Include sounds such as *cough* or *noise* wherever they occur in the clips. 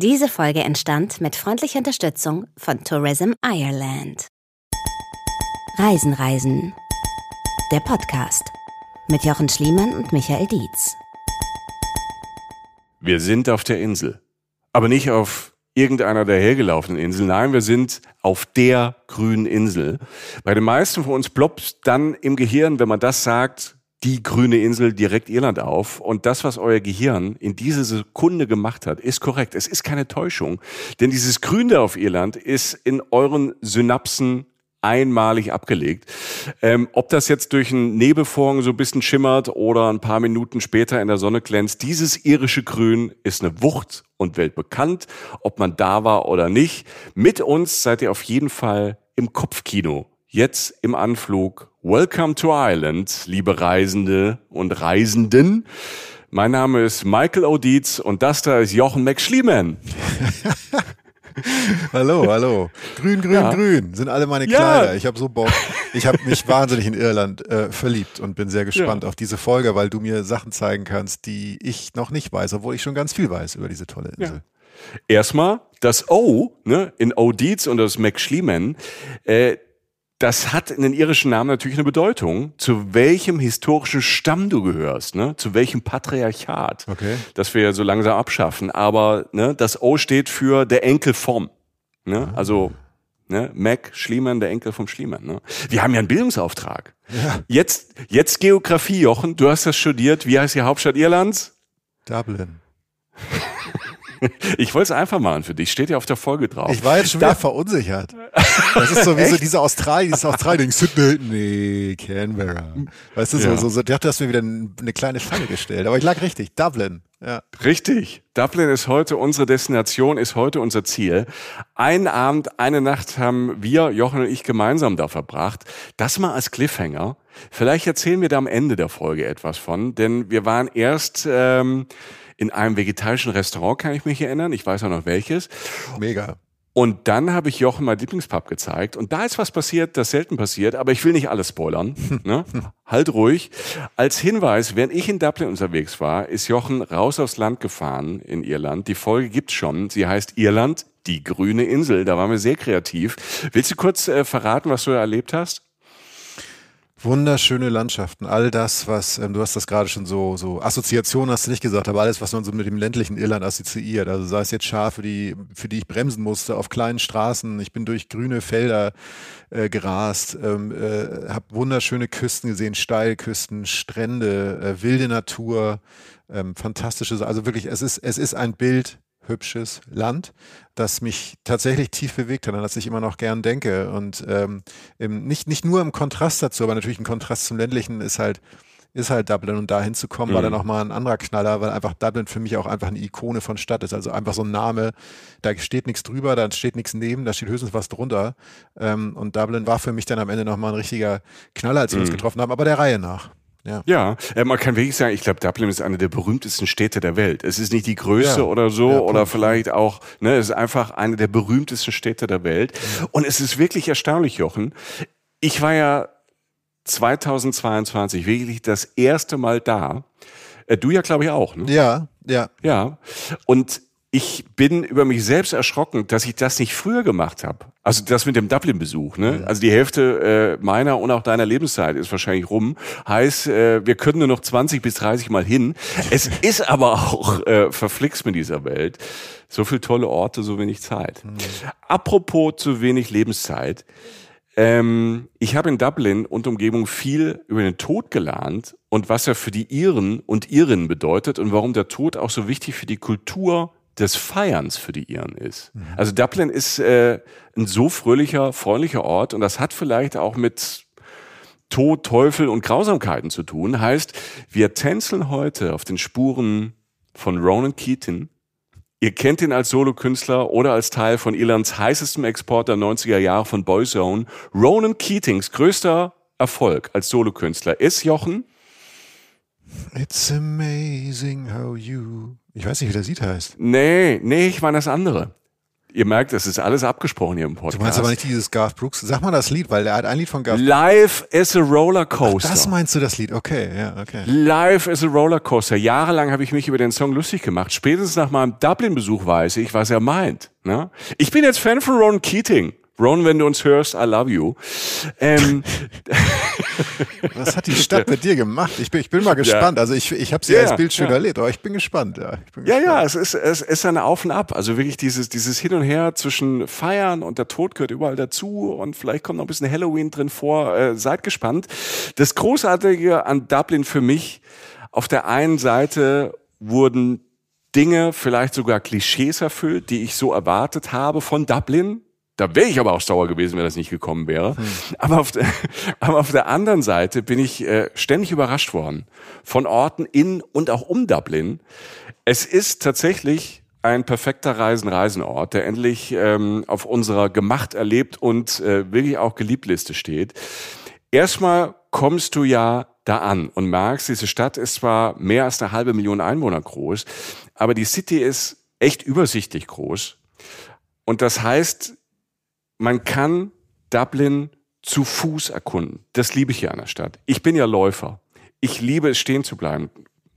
Diese Folge entstand mit freundlicher Unterstützung von Tourism Ireland. Reisen, Reisen. Der Podcast mit Jochen Schliemann und Michael Dietz. Wir sind auf der Insel. Aber nicht auf irgendeiner der hergelaufenen Inseln. Nein, wir sind auf der grünen Insel. Bei den meisten von uns ploppt dann im Gehirn, wenn man das sagt, die grüne Insel direkt Irland auf. Und das, was euer Gehirn in dieser Sekunde gemacht hat, ist korrekt. Es ist keine Täuschung. Denn dieses Grüne auf Irland ist in euren Synapsen einmalig abgelegt. Ähm, ob das jetzt durch einen Nebelvorhang so ein bisschen schimmert oder ein paar Minuten später in der Sonne glänzt, dieses irische Grün ist eine Wucht und weltbekannt, ob man da war oder nicht. Mit uns seid ihr auf jeden Fall im Kopfkino. Jetzt im Anflug. Welcome to Ireland, liebe Reisende und Reisenden. Mein Name ist Michael O'Dietz und das da ist Jochen McSchliemann. *laughs* hallo, hallo. Grün, grün, ja. grün sind alle meine Kleider. Ja. Ich habe so Bock. Ich habe mich wahnsinnig in Irland äh, verliebt und bin sehr gespannt ja. auf diese Folge, weil du mir Sachen zeigen kannst, die ich noch nicht weiß, obwohl ich schon ganz viel weiß über diese tolle Insel. Erstmal das O ne, in O'Dietz und das McSchliemann. Äh, das hat in den irischen Namen natürlich eine Bedeutung, zu welchem historischen Stamm du gehörst, ne? zu welchem Patriarchat, okay. das wir so langsam abschaffen. Aber ne, das O steht für der Enkel vom. Ne? Ah. Also ne? Mac Schliemann, der Enkel vom Schliemann. Ne? Wir haben ja einen Bildungsauftrag. Ja. Jetzt, jetzt Geografie, Jochen, du hast das studiert. Wie heißt die Hauptstadt Irlands? Dublin. *laughs* Ich wollte es einfach machen für dich. Steht ja auf der Folge drauf. Ich war jetzt schon wieder da verunsichert. Das ist so wie so diese Australien, dieses Australien, Sydney, nee, Canberra. Weißt du, so, ja. so, so, dachte, hast mir wieder eine kleine Falle gestellt. Aber ich lag richtig. Dublin. Ja. Richtig. Dublin ist heute unsere Destination, ist heute unser Ziel. Einen Abend, eine Nacht haben wir, Jochen und ich, gemeinsam da verbracht. Das mal als Cliffhanger. Vielleicht erzählen wir da am Ende der Folge etwas von, denn wir waren erst ähm, in einem vegetarischen Restaurant, kann ich mich erinnern. Ich weiß auch noch welches. Mega. Und dann habe ich Jochen mein Lieblingspub gezeigt. Und da ist was passiert, das selten passiert, aber ich will nicht alles spoilern. *laughs* ne? Halt ruhig. Als Hinweis, während ich in Dublin unterwegs war, ist Jochen raus aufs Land gefahren in Irland. Die Folge gibt's schon. Sie heißt Irland, die grüne Insel. Da waren wir sehr kreativ. Willst du kurz äh, verraten, was du erlebt hast? Wunderschöne Landschaften, all das, was, ähm, du hast das gerade schon so, so Assoziation hast du nicht gesagt, aber alles, was man so mit dem ländlichen Irland assoziiert, also sei es jetzt Schafe, die, für die ich bremsen musste, auf kleinen Straßen, ich bin durch grüne Felder äh, gerast, ähm, äh, habe wunderschöne Küsten gesehen, Steilküsten, Strände, äh, wilde Natur, ähm, fantastisches, also wirklich, es ist, es ist ein Bild hübsches Land, das mich tatsächlich tief bewegt hat, an das ich immer noch gern denke. Und ähm, nicht, nicht nur im Kontrast dazu, aber natürlich ein Kontrast zum ländlichen ist halt, ist halt Dublin und da hinzukommen, mhm. war dann nochmal ein anderer Knaller, weil einfach Dublin für mich auch einfach eine Ikone von Stadt ist. Also einfach so ein Name, da steht nichts drüber, da steht nichts neben, da steht höchstens was drunter. Ähm, und Dublin war für mich dann am Ende nochmal ein richtiger Knaller, als wir mhm. uns getroffen haben, aber der Reihe nach. Ja, ja äh, man kann wirklich sagen, ich glaube, Dublin ist eine der berühmtesten Städte der Welt. Es ist nicht die größte ja. oder so ja, oder vielleicht auch, ne, es ist einfach eine der berühmtesten Städte der Welt. Und es ist wirklich erstaunlich, Jochen. Ich war ja 2022 wirklich das erste Mal da. Äh, du ja, glaube ich, auch. Ne? Ja, ja. Ja. Und ich bin über mich selbst erschrocken, dass ich das nicht früher gemacht habe. Also das mit dem Dublin-Besuch. Ne? Also die Hälfte äh, meiner und auch deiner Lebenszeit ist wahrscheinlich rum. Heißt, äh, wir können nur noch 20 bis 30 Mal hin. Es *laughs* ist aber auch äh, verflixt mit dieser Welt. So viel tolle Orte, so wenig Zeit. Mhm. Apropos zu wenig Lebenszeit. Ähm, ich habe in Dublin und Umgebung viel über den Tod gelernt und was er für die Iren und Irinnen bedeutet und warum der Tod auch so wichtig für die Kultur des Feierns für die Iren ist. Mhm. Also Dublin ist äh, ein so fröhlicher, freundlicher Ort und das hat vielleicht auch mit Tod, Teufel und Grausamkeiten zu tun. Heißt, wir tänzeln heute auf den Spuren von Ronan Keaton. Ihr kennt ihn als Solokünstler oder als Teil von Irlands heißestem Export der 90er Jahre von Boyzone. Ronan Keatings größter Erfolg als Solokünstler ist Jochen. It's amazing how you ich weiß nicht, wie der Lied heißt. Nee, nee, ich meine das andere. Ihr merkt, es ist alles abgesprochen hier im Podcast. Du meinst aber nicht dieses Garth Brooks. Sag mal das Lied, weil der hat ein Lied von Garth Life is a Rollercoaster. Das meinst du das Lied? Okay, ja, okay. Life is a Rollercoaster. Jahrelang habe ich mich über den Song lustig gemacht. Spätestens nach meinem Dublin-Besuch weiß ich, was er meint. Ne? Ich bin jetzt Fan von Ron Keating. Ron, wenn du uns hörst, I love you. Ähm, *laughs* Was hat die Stadt mit dir gemacht? Ich bin, ich bin mal gespannt. Ja. Also ich, ich habe sie ja, als Bild schön ja. erlebt, aber ich bin gespannt. Ja, bin ja, gespannt. ja, es ist, es ist ein Auf und Ab. Also wirklich dieses, dieses Hin und Her zwischen Feiern und der Tod gehört überall dazu und vielleicht kommt noch ein bisschen Halloween drin vor. Äh, seid gespannt. Das Großartige an Dublin für mich, auf der einen Seite wurden Dinge, vielleicht sogar Klischees erfüllt, die ich so erwartet habe von Dublin da wäre ich aber auch sauer gewesen, wenn das nicht gekommen wäre. Hm. Aber, auf der, *laughs* aber auf der anderen Seite bin ich äh, ständig überrascht worden von Orten in und auch um Dublin. Es ist tatsächlich ein perfekter Reisen-Reisenort, der endlich ähm, auf unserer gemacht erlebt und äh, wirklich auch Geliebtliste steht. Erstmal kommst du ja da an und merkst, diese Stadt ist zwar mehr als eine halbe Million Einwohner groß, aber die City ist echt übersichtlich groß. Und das heißt, man kann Dublin zu Fuß erkunden. Das liebe ich hier an der Stadt. Ich bin ja Läufer. Ich liebe es, stehen zu bleiben.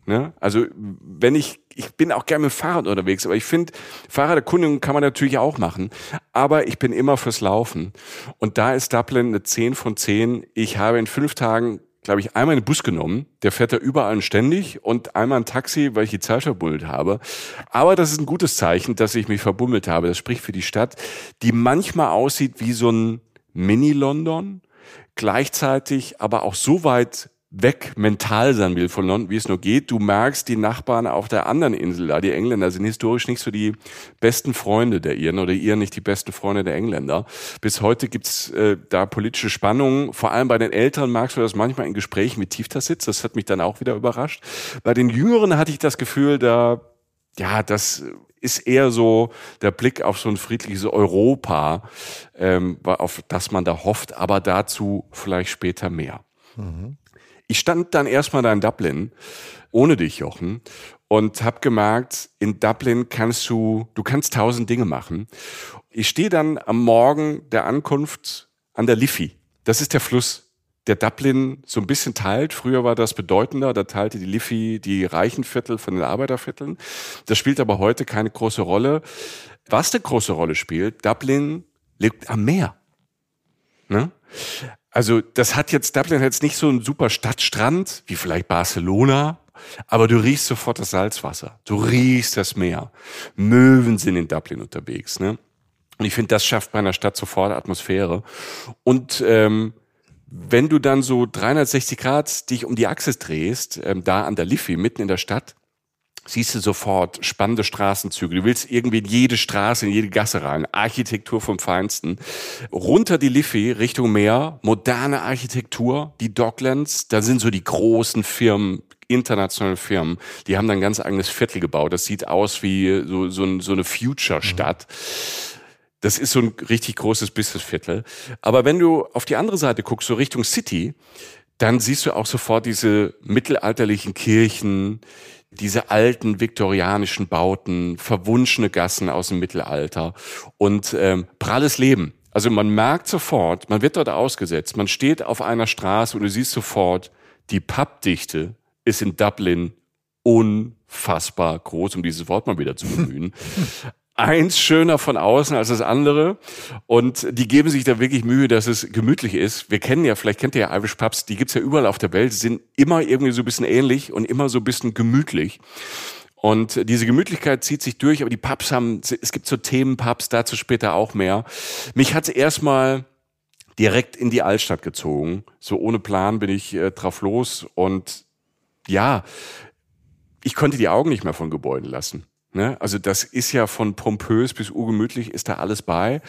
Ne? Also wenn ich, ich bin auch gerne mit Fahrrad unterwegs, aber ich finde, Fahrraderkundungen kann man natürlich auch machen. Aber ich bin immer fürs Laufen. Und da ist Dublin eine 10 von 10. Ich habe in fünf Tagen glaube ich, einmal einen Bus genommen, der fährt da überall und ständig und einmal ein Taxi, weil ich die Zeit verbummelt habe. Aber das ist ein gutes Zeichen, dass ich mich verbummelt habe. Das spricht für die Stadt, die manchmal aussieht wie so ein Mini-London, gleichzeitig aber auch so weit weg mental sein will von London, wie es nur geht. Du merkst, die Nachbarn auf der anderen Insel, da die Engländer sind historisch nicht so die besten Freunde der Iren oder Iren nicht die besten Freunde der Engländer. Bis heute gibt's äh, da politische Spannungen. Vor allem bei den Älteren merkst du das manchmal in Gesprächen mit Tieftassitz. Das hat mich dann auch wieder überrascht. Bei den Jüngeren hatte ich das Gefühl, da ja, das ist eher so der Blick auf so ein friedliches Europa, ähm, auf das man da hofft, aber dazu vielleicht später mehr. Mhm. Ich stand dann erstmal da in Dublin, ohne dich, Jochen, und habe gemerkt, in Dublin kannst du, du kannst tausend Dinge machen. Ich stehe dann am Morgen der Ankunft an der Liffey. Das ist der Fluss, der Dublin so ein bisschen teilt. Früher war das bedeutender, da teilte die Liffey die reichen Viertel von den Arbeitervierteln. Das spielt aber heute keine große Rolle. Was eine große Rolle spielt, Dublin liegt am Meer. Ne? Also das hat jetzt, Dublin hat jetzt nicht so einen super Stadtstrand, wie vielleicht Barcelona, aber du riechst sofort das Salzwasser. Du riechst das Meer. Möwen sind in Dublin unterwegs. Ne? Und ich finde, das schafft bei einer Stadt sofort Atmosphäre. Und ähm, wenn du dann so 360 Grad dich um die Achse drehst, ähm, da an der Liffey, mitten in der Stadt, siehst du sofort spannende Straßenzüge. Du willst irgendwie in jede Straße, in jede Gasse rein. Architektur vom Feinsten. Runter die Liffey Richtung Meer, moderne Architektur, die Docklands, da sind so die großen Firmen, internationale Firmen, die haben dann ein ganz eigenes Viertel gebaut. Das sieht aus wie so, so, so eine Future-Stadt. Das ist so ein richtig großes Businessviertel. Aber wenn du auf die andere Seite guckst, so Richtung City, dann siehst du auch sofort diese mittelalterlichen Kirchen, diese alten viktorianischen Bauten, verwunschene Gassen aus dem Mittelalter und ähm, pralles Leben. Also man merkt sofort, man wird dort ausgesetzt, man steht auf einer Straße und du siehst sofort, die Pappdichte ist in Dublin unfassbar groß, um dieses Wort mal wieder zu bemühen. *laughs* eins schöner von außen als das andere. Und die geben sich da wirklich Mühe, dass es gemütlich ist. Wir kennen ja, vielleicht kennt ihr ja Irish Pubs, die gibt's ja überall auf der Welt, sind immer irgendwie so ein bisschen ähnlich und immer so ein bisschen gemütlich. Und diese Gemütlichkeit zieht sich durch, aber die Pubs haben, es gibt so Themenpubs, dazu später auch mehr. Mich hat's erstmal direkt in die Altstadt gezogen. So ohne Plan bin ich äh, drauf los und ja, ich konnte die Augen nicht mehr von Gebäuden lassen. Ne? Also das ist ja von pompös bis urgemütlich ist da alles bei.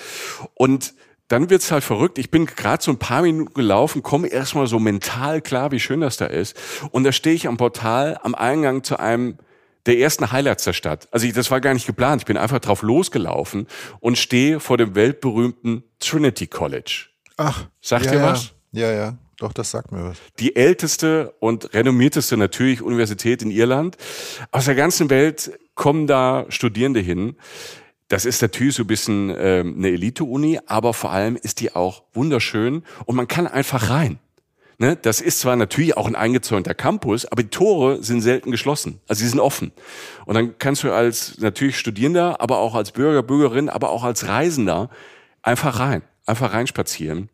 Und dann wird's halt verrückt. Ich bin gerade so ein paar Minuten gelaufen, komme erstmal so mental klar, wie schön das da ist. Und da stehe ich am Portal am Eingang zu einem der ersten Highlights der Stadt. Also ich, das war gar nicht geplant. Ich bin einfach drauf losgelaufen und stehe vor dem weltberühmten Trinity College. Ach, sagt ja, ihr was? Ja, ja. Doch, das sagt mir was. Die älteste und renommierteste natürlich Universität in Irland. Aus der ganzen Welt kommen da Studierende hin. das ist natürlich so ein bisschen äh, eine Elite-Uni, aber vor allem ist die auch wunderschön und man kann einfach rein. Ne? Das ist zwar natürlich auch ein eingezäunter Campus, aber die Tore sind selten geschlossen. Also sie sind offen. Und dann kannst du als natürlich Studierender, aber auch als Bürger, Bürgerin, aber auch als Reisender einfach rein, einfach reinspazieren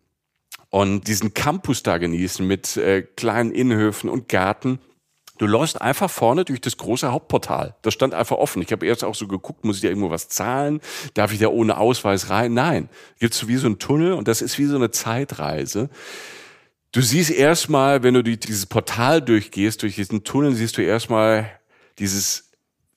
und diesen Campus da genießen mit äh, kleinen Innenhöfen und Garten. Du läufst einfach vorne durch das große Hauptportal. Das stand einfach offen. Ich habe erst auch so geguckt, muss ich da irgendwo was zahlen? Darf ich da ohne Ausweis rein? Nein. Gibt's wie so ein Tunnel und das ist wie so eine Zeitreise. Du siehst erstmal, wenn du die, dieses Portal durchgehst, durch diesen Tunnel, siehst du erstmal dieses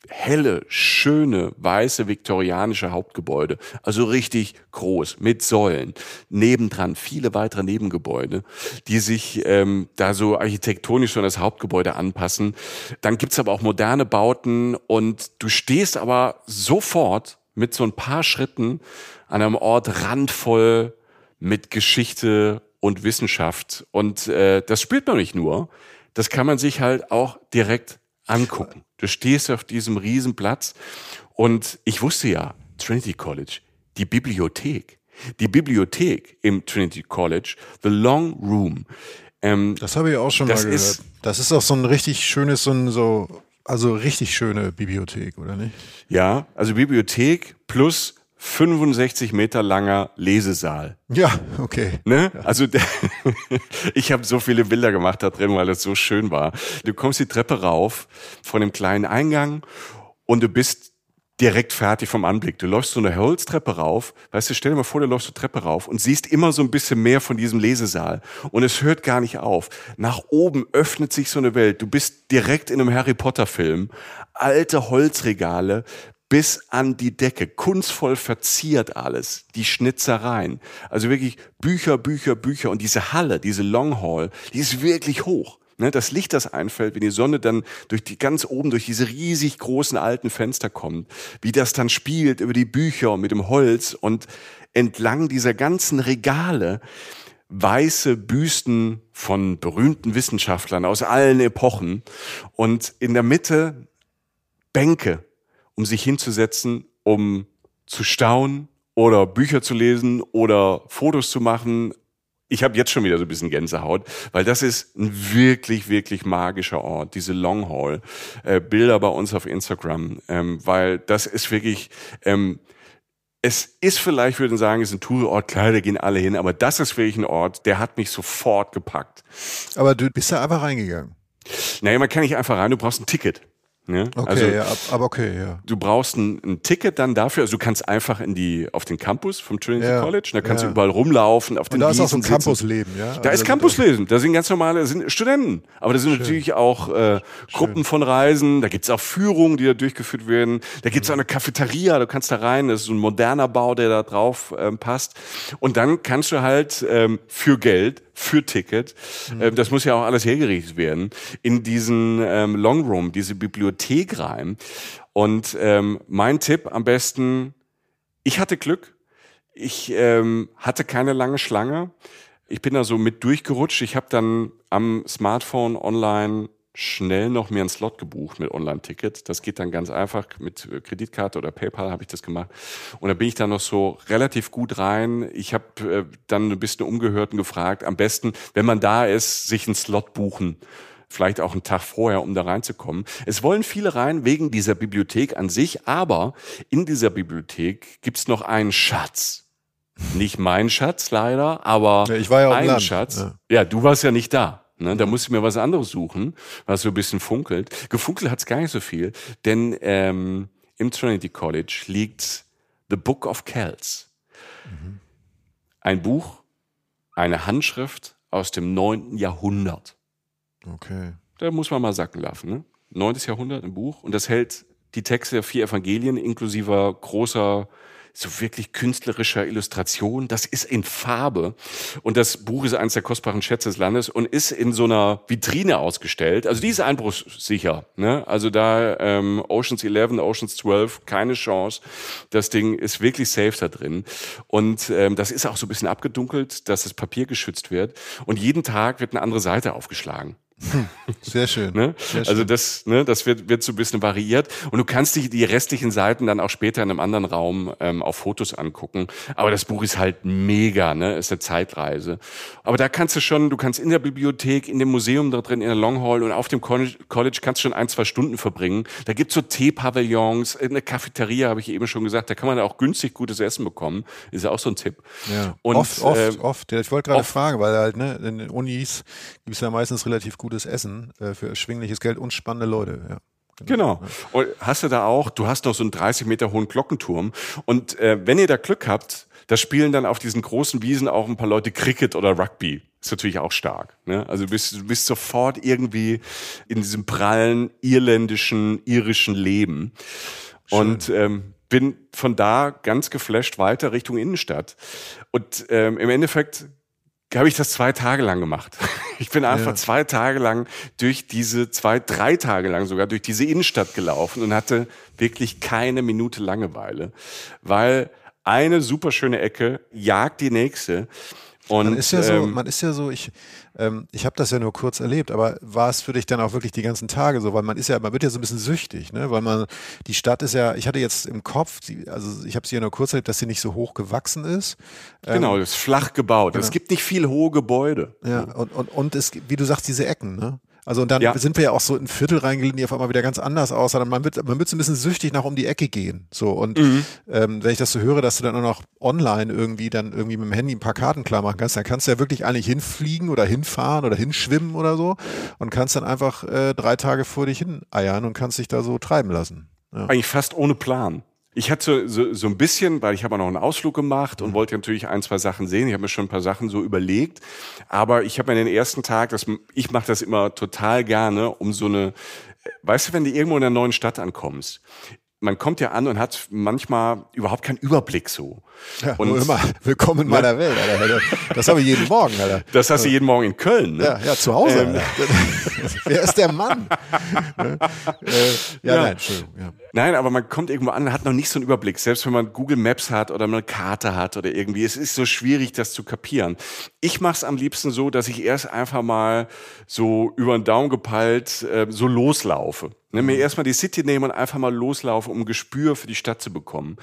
helle, schöne, weiße viktorianische Hauptgebäude. Also richtig groß, mit Säulen. Nebendran viele weitere Nebengebäude, die sich ähm, da so architektonisch an das Hauptgebäude anpassen. Dann gibt's aber auch moderne Bauten und du stehst aber sofort mit so ein paar Schritten an einem Ort randvoll mit Geschichte und Wissenschaft. Und äh, das spürt man nicht nur, das kann man sich halt auch direkt angucken. Du stehst auf diesem Riesenplatz und ich wusste ja, Trinity College, die Bibliothek, die Bibliothek im Trinity College, The Long Room. Ähm, das habe ich auch schon mal gehört. Ist, das ist auch so ein richtig schönes, so ein so, also richtig schöne Bibliothek, oder nicht? Ja, also Bibliothek plus 65 Meter langer Lesesaal. Ja, okay. Ne? Also der, *laughs* ich habe so viele Bilder gemacht da drin, weil das so schön war. Du kommst die Treppe rauf von dem kleinen Eingang und du bist direkt fertig vom Anblick. Du läufst so eine Holztreppe rauf, weißt du, stell dir mal vor, du läufst so Treppe rauf und siehst immer so ein bisschen mehr von diesem Lesesaal und es hört gar nicht auf. Nach oben öffnet sich so eine Welt. Du bist direkt in einem Harry Potter Film. Alte Holzregale, bis an die Decke, kunstvoll verziert alles, die Schnitzereien. Also wirklich Bücher, Bücher, Bücher. Und diese Halle, diese Long Hall, die ist wirklich hoch. Ne, das Licht, das einfällt, wenn die Sonne dann durch die ganz oben durch diese riesig großen alten Fenster kommt, wie das dann spielt über die Bücher mit dem Holz und entlang dieser ganzen Regale weiße Büsten von berühmten Wissenschaftlern aus allen Epochen und in der Mitte Bänke um sich hinzusetzen, um zu staunen oder Bücher zu lesen oder Fotos zu machen. Ich habe jetzt schon wieder so ein bisschen Gänsehaut, weil das ist ein wirklich, wirklich magischer Ort, diese Long Hall. Äh, Bilder bei uns auf Instagram, ähm, weil das ist wirklich, ähm, es ist vielleicht, würde ich sagen, ist ein Tourort, klar, da gehen alle hin, aber das ist wirklich ein Ort, der hat mich sofort gepackt. Aber du bist da einfach reingegangen? Naja, man kann nicht einfach rein, du brauchst ein Ticket. Ja? Okay, also, ja, aber okay, ja. Du brauchst ein, ein, Ticket dann dafür, also du kannst einfach in die, auf den Campus vom Trinity ja, College, da kannst ja. du überall rumlaufen, auf den Und da Wiesen ist auch so ein Campusleben, ja? Da also ist Campusleben, da sind ganz normale, sind Studenten, aber da sind Schön. natürlich auch äh, Gruppen von Reisen, da gibt's auch Führungen, die da durchgeführt werden, da gibt's mhm. auch eine Cafeteria, du kannst da rein, das ist so ein moderner Bau, der da drauf ähm, passt und dann kannst du halt ähm, für Geld für Ticket. Mhm. Ähm, das muss ja auch alles hergerichtet werden. In diesen ähm, Long Room, diese Bibliothek rein. Und ähm, mein Tipp am besten, ich hatte Glück. Ich ähm, hatte keine lange Schlange. Ich bin da so mit durchgerutscht. Ich habe dann am Smartphone online schnell noch mir einen Slot gebucht mit Online-Ticket. Das geht dann ganz einfach mit äh, Kreditkarte oder PayPal habe ich das gemacht. Und da bin ich dann noch so relativ gut rein. Ich habe äh, dann ein bisschen Umgehörten gefragt. Am besten, wenn man da ist, sich einen Slot buchen. Vielleicht auch einen Tag vorher, um da reinzukommen. Es wollen viele rein wegen dieser Bibliothek an sich, aber in dieser Bibliothek gibt's noch einen Schatz. Nicht mein Schatz leider, aber ja, ich war ja einen Schatz. Ja. ja, du warst ja nicht da. Ne? Da muss ich mir was anderes suchen, was so ein bisschen funkelt. Gefunkelt hat's gar nicht so viel, denn ähm, im Trinity College liegt The Book of Kells. Mhm. Ein Buch, eine Handschrift aus dem neunten Jahrhundert. Okay. Da muss man mal sacken lassen. Ne? Neuntes Jahrhundert ein Buch und das hält die Texte der vier Evangelien inklusive großer so wirklich künstlerischer Illustration. Das ist in Farbe. Und das Buch ist eines der kostbaren Schätze des Landes und ist in so einer Vitrine ausgestellt. Also die ist einbruchssicher. Ne? Also da ähm, Oceans 11, Oceans 12, keine Chance. Das Ding ist wirklich safe da drin. Und ähm, das ist auch so ein bisschen abgedunkelt, dass das Papier geschützt wird. Und jeden Tag wird eine andere Seite aufgeschlagen. Sehr schön. *laughs* ne? Sehr Also schön. das, ne, das wird, wird so ein bisschen variiert. Und du kannst dich die restlichen Seiten dann auch später in einem anderen Raum ähm, auf Fotos angucken. Aber das Buch ist halt mega, ne? Ist eine Zeitreise. Aber da kannst du schon, du kannst in der Bibliothek, in dem Museum da drin, in der Long Hall und auf dem College, kannst du schon ein, zwei Stunden verbringen. Da gibt's so Teepavillons, eine Cafeteria, habe ich eben schon gesagt. Da kann man auch günstig gutes Essen bekommen. Ist ja auch so ein Tipp. Ja. Und, oft, oft, ähm, oft. Ja, Ich wollte gerade fragen, weil halt, ne, in den Unis gibt es ja meistens relativ gutes Essen äh, für erschwingliches Geld und spannende Leute. Ja. Genau. Und hast du da auch, du hast noch so einen 30 Meter hohen Glockenturm. Und äh, wenn ihr da Glück habt, da spielen dann auf diesen großen Wiesen auch ein paar Leute Cricket oder Rugby. Ist natürlich auch stark. Ne? Also du bist, du bist sofort irgendwie in diesem prallen, irländischen, irischen Leben. Und ähm, bin von da ganz geflasht weiter Richtung Innenstadt. Und ähm, im Endeffekt habe ich das zwei Tage lang gemacht. *laughs* Ich bin einfach Ja. zwei Tage lang durch diese, zwei, drei Tage lang sogar durch diese Innenstadt gelaufen und hatte wirklich keine Minute Langeweile, weil eine super schöne Ecke jagt die nächste. Und, Man ist ja so, ähm, man ist ja so, ich, ähm, ich habe das ja nur kurz erlebt, aber war es für dich dann auch wirklich die ganzen Tage so, weil man ist ja, man wird ja so ein bisschen süchtig, ne? Weil man, die Stadt ist ja, ich hatte jetzt im Kopf, die, also ich habe sie ja nur kurz erlebt, dass sie nicht so hoch gewachsen ist. genau, das ist flach gebaut. genau. Es gibt nicht viel hohe Gebäude. Ja, und, und, und es, wie du sagst, diese Ecken, ne? Also und dann Ja. sind wir ja auch so in Viertel reingelegt, die auf einmal wieder ganz anders aussahen. Man wird, man wird so ein bisschen süchtig nach um die Ecke gehen. So und Mhm. ähm, wenn ich das so höre, dass du dann auch noch online irgendwie dann irgendwie mit dem Handy ein paar Karten klar machen kannst, dann kannst du ja wirklich eigentlich hinfliegen oder hinfahren oder hinschwimmen oder so und kannst dann einfach äh, drei Tage vor dich hin eiern und kannst dich da so treiben lassen. Ja. Eigentlich fast ohne Plan. Ich hatte so, so, ein bisschen, weil ich habe auch noch einen Ausflug gemacht Mhm. und wollte natürlich ein, zwei Sachen sehen. Ich habe mir schon ein paar Sachen so überlegt. Aber ich habe mir den ersten Tag, das, ich mache das immer total gerne, um so eine, weißt du, wenn du irgendwo in einer neuen Stadt ankommst, man kommt ja an und hat manchmal überhaupt keinen Überblick so. Ja, und nur immer. Willkommen in meiner Welt, Alter. Das habe ich jeden Morgen, Alter. das hast du jeden Morgen in Köln. Ne? Ja, ja, zu Hause. Ähm. *laughs* Wer ist der Mann? *laughs* Ne? äh, ja, Ja. nein, Entschuldigung. Ja. Nein, aber man kommt irgendwo an und hat noch nicht so einen Überblick. Selbst wenn man Google Maps hat oder eine Karte hat oder irgendwie. Es ist so schwierig, das zu kapieren. Ich mache es am liebsten so, dass ich erst einfach mal so über den Daumen gepeilt äh, so loslaufe. Ne, mir erstmal die City nehme und einfach mal loslaufe, um ein Gespür für die Stadt zu bekommen.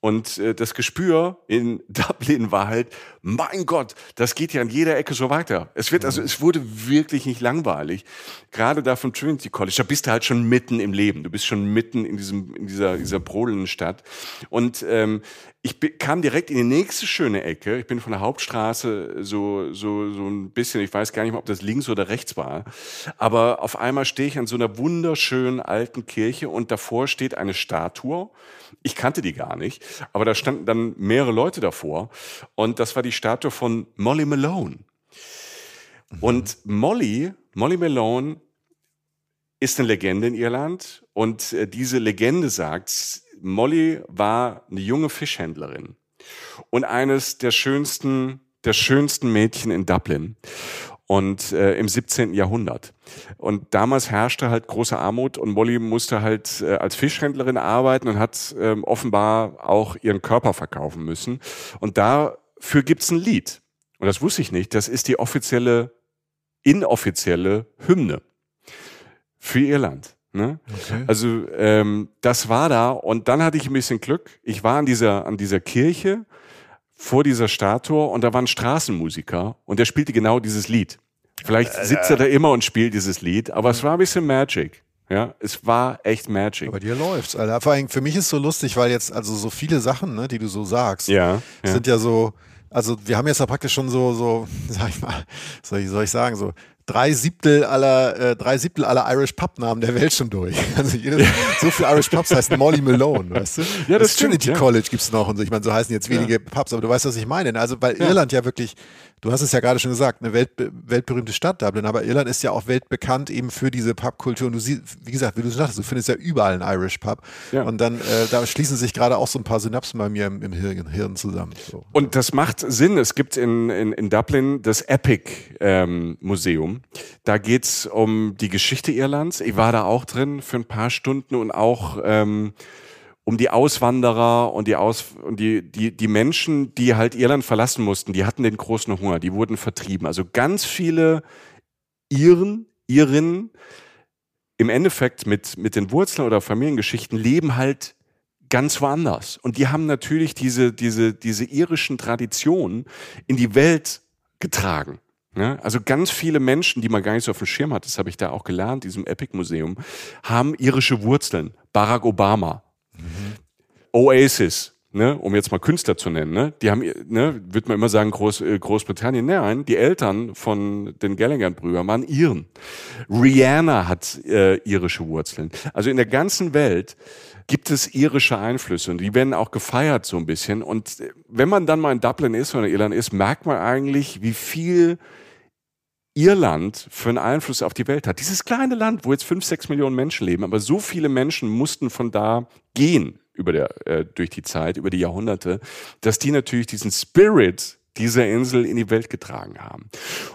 Und äh, das Gespür in *laughs* Dublin war halt, mein Gott, das geht ja an jeder Ecke so weiter. Es wird also, es wurde wirklich nicht langweilig. Gerade da vom Trinity College, da bist du halt schon mitten im Leben. Du bist schon mitten in diesem, in dieser, dieser brodelnden Stadt. Und ähm, ich kam direkt in die nächste schöne Ecke. Ich bin von der Hauptstraße so, so, so ein bisschen, ich weiß gar nicht mehr, ob das links oder rechts war. Aber auf einmal stehe ich an so einer wunderschönen alten Kirche und davor steht eine Statue. Ich kannte die gar nicht, aber da standen dann mehrere Leute davor. Und das war die Statue von Molly Malone. Und Molly, Molly Malone ist eine Legende in Irland und äh, diese Legende sagt, Molly war eine junge Fischhändlerin und eines der schönsten, der schönsten Mädchen in Dublin und äh, im 17. Jahrhundert. Und damals herrschte halt große Armut und Molly musste halt äh, als Fischhändlerin arbeiten und hat ähm, offenbar auch ihren Körper verkaufen müssen. Und dafür gibt's ein Lied. Und das wusste ich nicht. Das ist die offizielle, inoffizielle Hymne für Irland. Ne? Okay. Also ähm, das war da und dann hatte ich ein bisschen Glück. Ich war an dieser an dieser Kirche vor dieser Statue und da war ein Straßenmusiker und der spielte genau dieses Lied. Vielleicht sitzt er da immer und spielt dieses Lied, aber es war ein bisschen Magic. Ja, es war echt Magic. Bei dir läuft's, Alter. Vor allem für mich ist so lustig, weil jetzt also so viele Sachen, ne, die du so sagst, Ja, ja. sind ja so, also wir haben jetzt da praktisch schon so, so, *laughs* sag ich mal, soll ich, soll ich sagen, so drei Siebtel aller, äh, drei Siebtel aller Irish Pub-Namen der Welt schon durch. *laughs* Also jedes, so viele Irish Pubs heißen Molly Malone, weißt du? Ja, das stimmt, Trinity ja. College gibt's noch und so. Ich meine, so heißen jetzt wenige Pubs, aber du weißt, was ich meine. Also weil Irland ja wirklich, du hast es ja gerade schon gesagt, eine Welt, weltberühmte Stadt Dublin, aber Irland ist ja auch weltbekannt eben für diese Pubkultur. Und du siehst, wie gesagt, wie du sagtest, du findest ja überall einen Irish Pub. Ja. Und dann, äh, da schließen sich gerade auch so ein paar Synapsen bei mir im, im Hirn, Hirn zusammen. So. Und das macht Sinn. Es gibt in, in, in Dublin das Epic ähm, Museum. Da geht's um die Geschichte Irlands. Ich war da auch drin für ein paar Stunden und auch ähm, um die Auswanderer und die Aus und die, die, die Menschen, die halt Irland verlassen mussten, die hatten den großen Hunger, die wurden vertrieben. Also ganz viele Iren, Irinnen im Endeffekt mit, mit den Wurzeln oder Familiengeschichten leben halt ganz woanders. Und die haben natürlich diese, diese, diese irischen Traditionen in die Welt getragen. Ja, also ganz viele Menschen, die man gar nicht so auf dem Schirm hat, das habe ich da auch gelernt, diesem Epic Museum, haben irische Wurzeln. Barack Obama, mhm. Oasis, ne, um jetzt mal Künstler zu nennen, ne, die haben, ne, wird man immer sagen, Groß, äh, Großbritannien, nein, die Eltern von den Gallagher-Brüdern waren Iren. Rihanna hat äh, irische Wurzeln. Also in der ganzen Welt gibt es irische Einflüsse und die werden auch gefeiert so ein bisschen. Und äh, wenn man dann mal in Dublin ist oder in Irland ist, merkt man eigentlich, wie viel Irland für einen Einfluss auf die Welt hat. Dieses kleine Land, wo jetzt fünf, sechs Millionen Menschen leben, aber so viele Menschen mussten von da gehen über der, äh, durch die Zeit, über die Jahrhunderte, dass die natürlich diesen Spirit dieser Insel in die Welt getragen haben.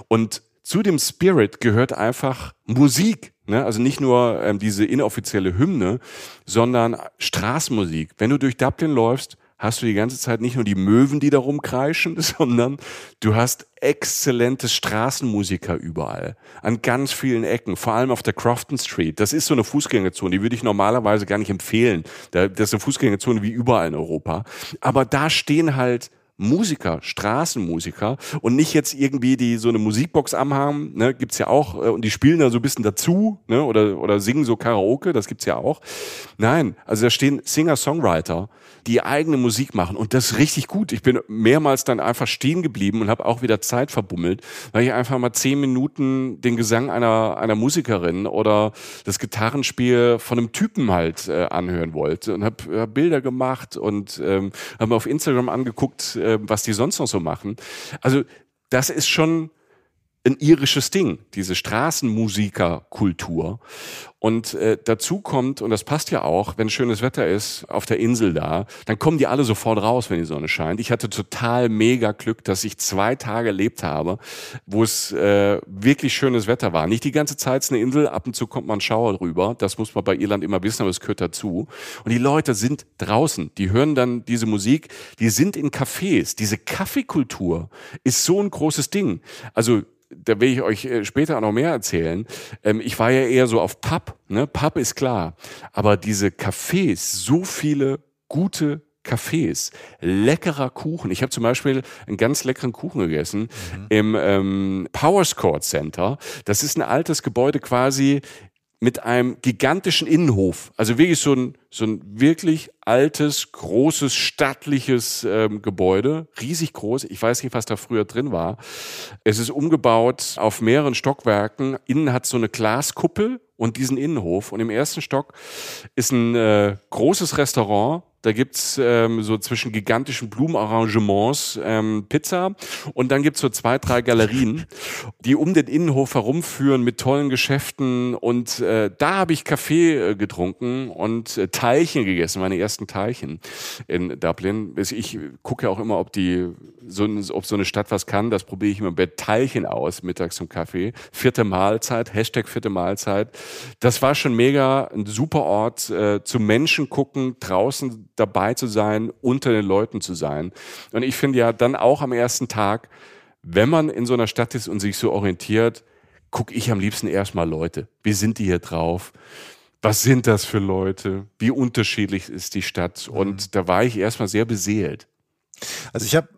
Und zu dem Spirit gehört einfach Musik. Ne? Also nicht nur ähm, diese inoffizielle Hymne, sondern Straßenmusik. Wenn du durch Dublin läufst, hast du die ganze Zeit nicht nur die Möwen, die da rumkreischen, *laughs* sondern du hast exzellente Straßenmusiker überall. An ganz vielen Ecken, vor allem auf der Crofton Street. Das ist so eine Fußgängerzone, die würde ich normalerweise gar nicht empfehlen. Das ist eine Fußgängerzone wie überall in Europa. Aber da stehen halt Musiker, Straßenmusiker und nicht jetzt irgendwie die so eine Musikbox anhaben, ne, gibt's ja auch äh, und die spielen da so ein bisschen dazu, ne, oder oder singen so Karaoke, das gibt's ja auch. Nein, also da stehen Singer-Songwriter, die eigene Musik machen und das richtig gut. Ich bin mehrmals dann einfach stehen geblieben und habe auch wieder Zeit verbummelt, weil ich einfach mal zehn Minuten den Gesang einer einer Musikerin oder das Gitarrenspiel von einem Typen halt äh, anhören wollte und habe hab Bilder gemacht und ähm, habe mir auf Instagram angeguckt, äh, was die sonst noch so machen. Also das ist schon ein irisches Ding, diese Straßenmusikerkultur. Und äh, dazu kommt, und das passt ja auch, wenn schönes Wetter ist auf der Insel da, dann kommen die alle sofort raus, wenn die Sonne scheint. Ich hatte total mega Glück, dass ich zwei Tage erlebt habe, wo es äh, wirklich schönes Wetter war. Nicht die ganze Zeit eine Insel, ab und zu kommt man Schauer drüber. Das muss man bei Irland immer wissen, aber es gehört dazu. Und die Leute sind draußen, die hören dann diese Musik, die sind in Cafés. Diese Kaffeekultur ist so ein großes Ding. Also da will ich euch äh, später auch noch mehr erzählen. Ähm, ich war ja eher so auf Pub, ne? Pub ist klar. Aber diese Cafés, so viele gute Cafés, leckerer Kuchen. Ich habe zum Beispiel einen ganz leckeren Kuchen gegessen mhm. im ähm, Powerscourt Center. Das ist ein altes Gebäude quasi mit einem gigantischen Innenhof. Also wirklich so ein, so ein wirklich altes, großes, stattliches ähm, Gebäude. Riesig groß. Ich weiß nicht, was da früher drin war. Es ist umgebaut auf mehreren Stockwerken. Innen hat so eine Glaskuppel und diesen Innenhof. Und im ersten Stock ist ein äh, großes Restaurant da gibt's ähm, so zwischen gigantischen Blumenarrangements ähm, Pizza und dann gibt's so zwei, drei Galerien, *laughs* die um den Innenhof herumführen mit tollen Geschäften. Und äh, da habe ich Kaffee äh, getrunken und äh, Teilchen gegessen, meine ersten Teilchen in Dublin. Ich gucke ja auch immer, ob die so, ob so eine Stadt was kann. Das probiere ich immer bei Teilchen aus, mittags zum Kaffee. Vierte Mahlzeit, Hashtag vierte Mahlzeit. Das war schon mega, ein super Ort äh, zum Menschen gucken, draußen dabei zu sein, unter den Leuten zu sein. Und ich finde ja dann auch am ersten Tag, wenn man in so einer Stadt ist und sich so orientiert, gucke ich am liebsten erstmal Leute. Wie sind die hier drauf? Was sind das für Leute? Wie unterschiedlich ist die Stadt? Und mhm. da war ich erstmal sehr beseelt. Also ich habe,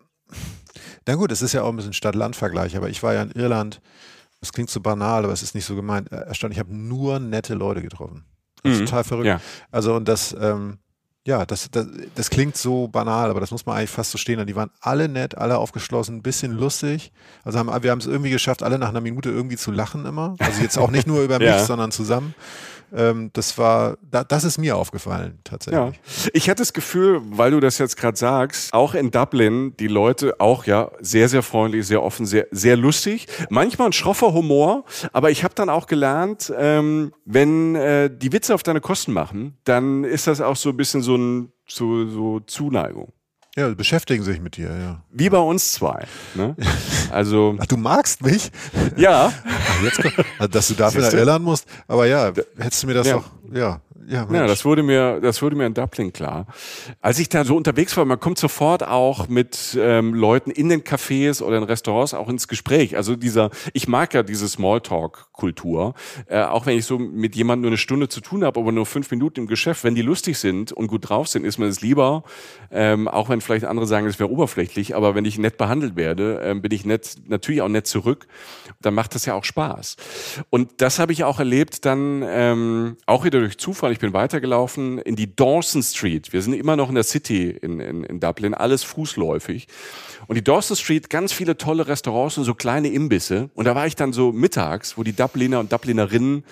na gut, es ist ja auch ein bisschen Stadt-Land-Vergleich, aber ich war ja in Irland, das klingt so banal, aber es ist nicht so gemeint. Erstaunlich, ich habe nur nette Leute getroffen. Das ist mhm. total verrückt. Ja. Also und das, ähm, ja, das, das, das klingt so banal, aber das muss man eigentlich fast so stehen. Die waren alle nett, alle aufgeschlossen, ein bisschen lustig. Also haben, wir haben es irgendwie geschafft, alle nach einer Minute irgendwie zu lachen immer. Also jetzt auch nicht nur über *laughs* mich, ja. sondern zusammen. Ähm, das war, da, das ist mir aufgefallen tatsächlich. Ja. Ich hatte das Gefühl, weil du das jetzt gerade sagst, auch in Dublin die Leute auch ja sehr sehr freundlich, sehr offen, sehr sehr lustig. Manchmal ein schroffer Humor, aber ich habe dann auch gelernt, ähm, wenn äh, die Witze auf deine Kosten machen, dann ist das auch so ein bisschen so ein so, so Zuneigung. Ja, beschäftigen sich mit dir, ja. Wie bei uns zwei. Ne? *laughs* Also. Ach, du magst mich? Ja. *laughs* Jetzt, dass du dafür nach Irland musst. Aber ja, hättest du mir das ja. doch, ja, Ja, Ja, das wurde mir, das wurde mir in Dublin klar. Als ich da so unterwegs war, man kommt sofort auch mit ähm, Leuten in den Cafés oder in Restaurants auch ins Gespräch. Also dieser, ich mag ja diese Smalltalk-Kultur, äh, auch wenn ich so mit jemandem nur eine Stunde zu tun habe, aber nur fünf Minuten im Geschäft. Wenn die lustig sind und gut drauf sind, ist mir das lieber. Ähm, auch wenn vielleicht andere sagen, es wäre oberflächlich, aber wenn ich nett behandelt werde, ähm, bin ich nett, natürlich auch nett zurück. Dann macht das ja auch Spaß. Und das habe ich auch erlebt, dann ähm, auch wieder durch Zufall. Ich bin weitergelaufen in die Dawson Street. Wir sind immer noch in der City in, in, in Dublin, alles fußläufig. Und die Dawson Street, ganz viele tolle Restaurants und so kleine Imbisse. Und da war ich dann so mittags, wo die Dubliner und Dublinerinnen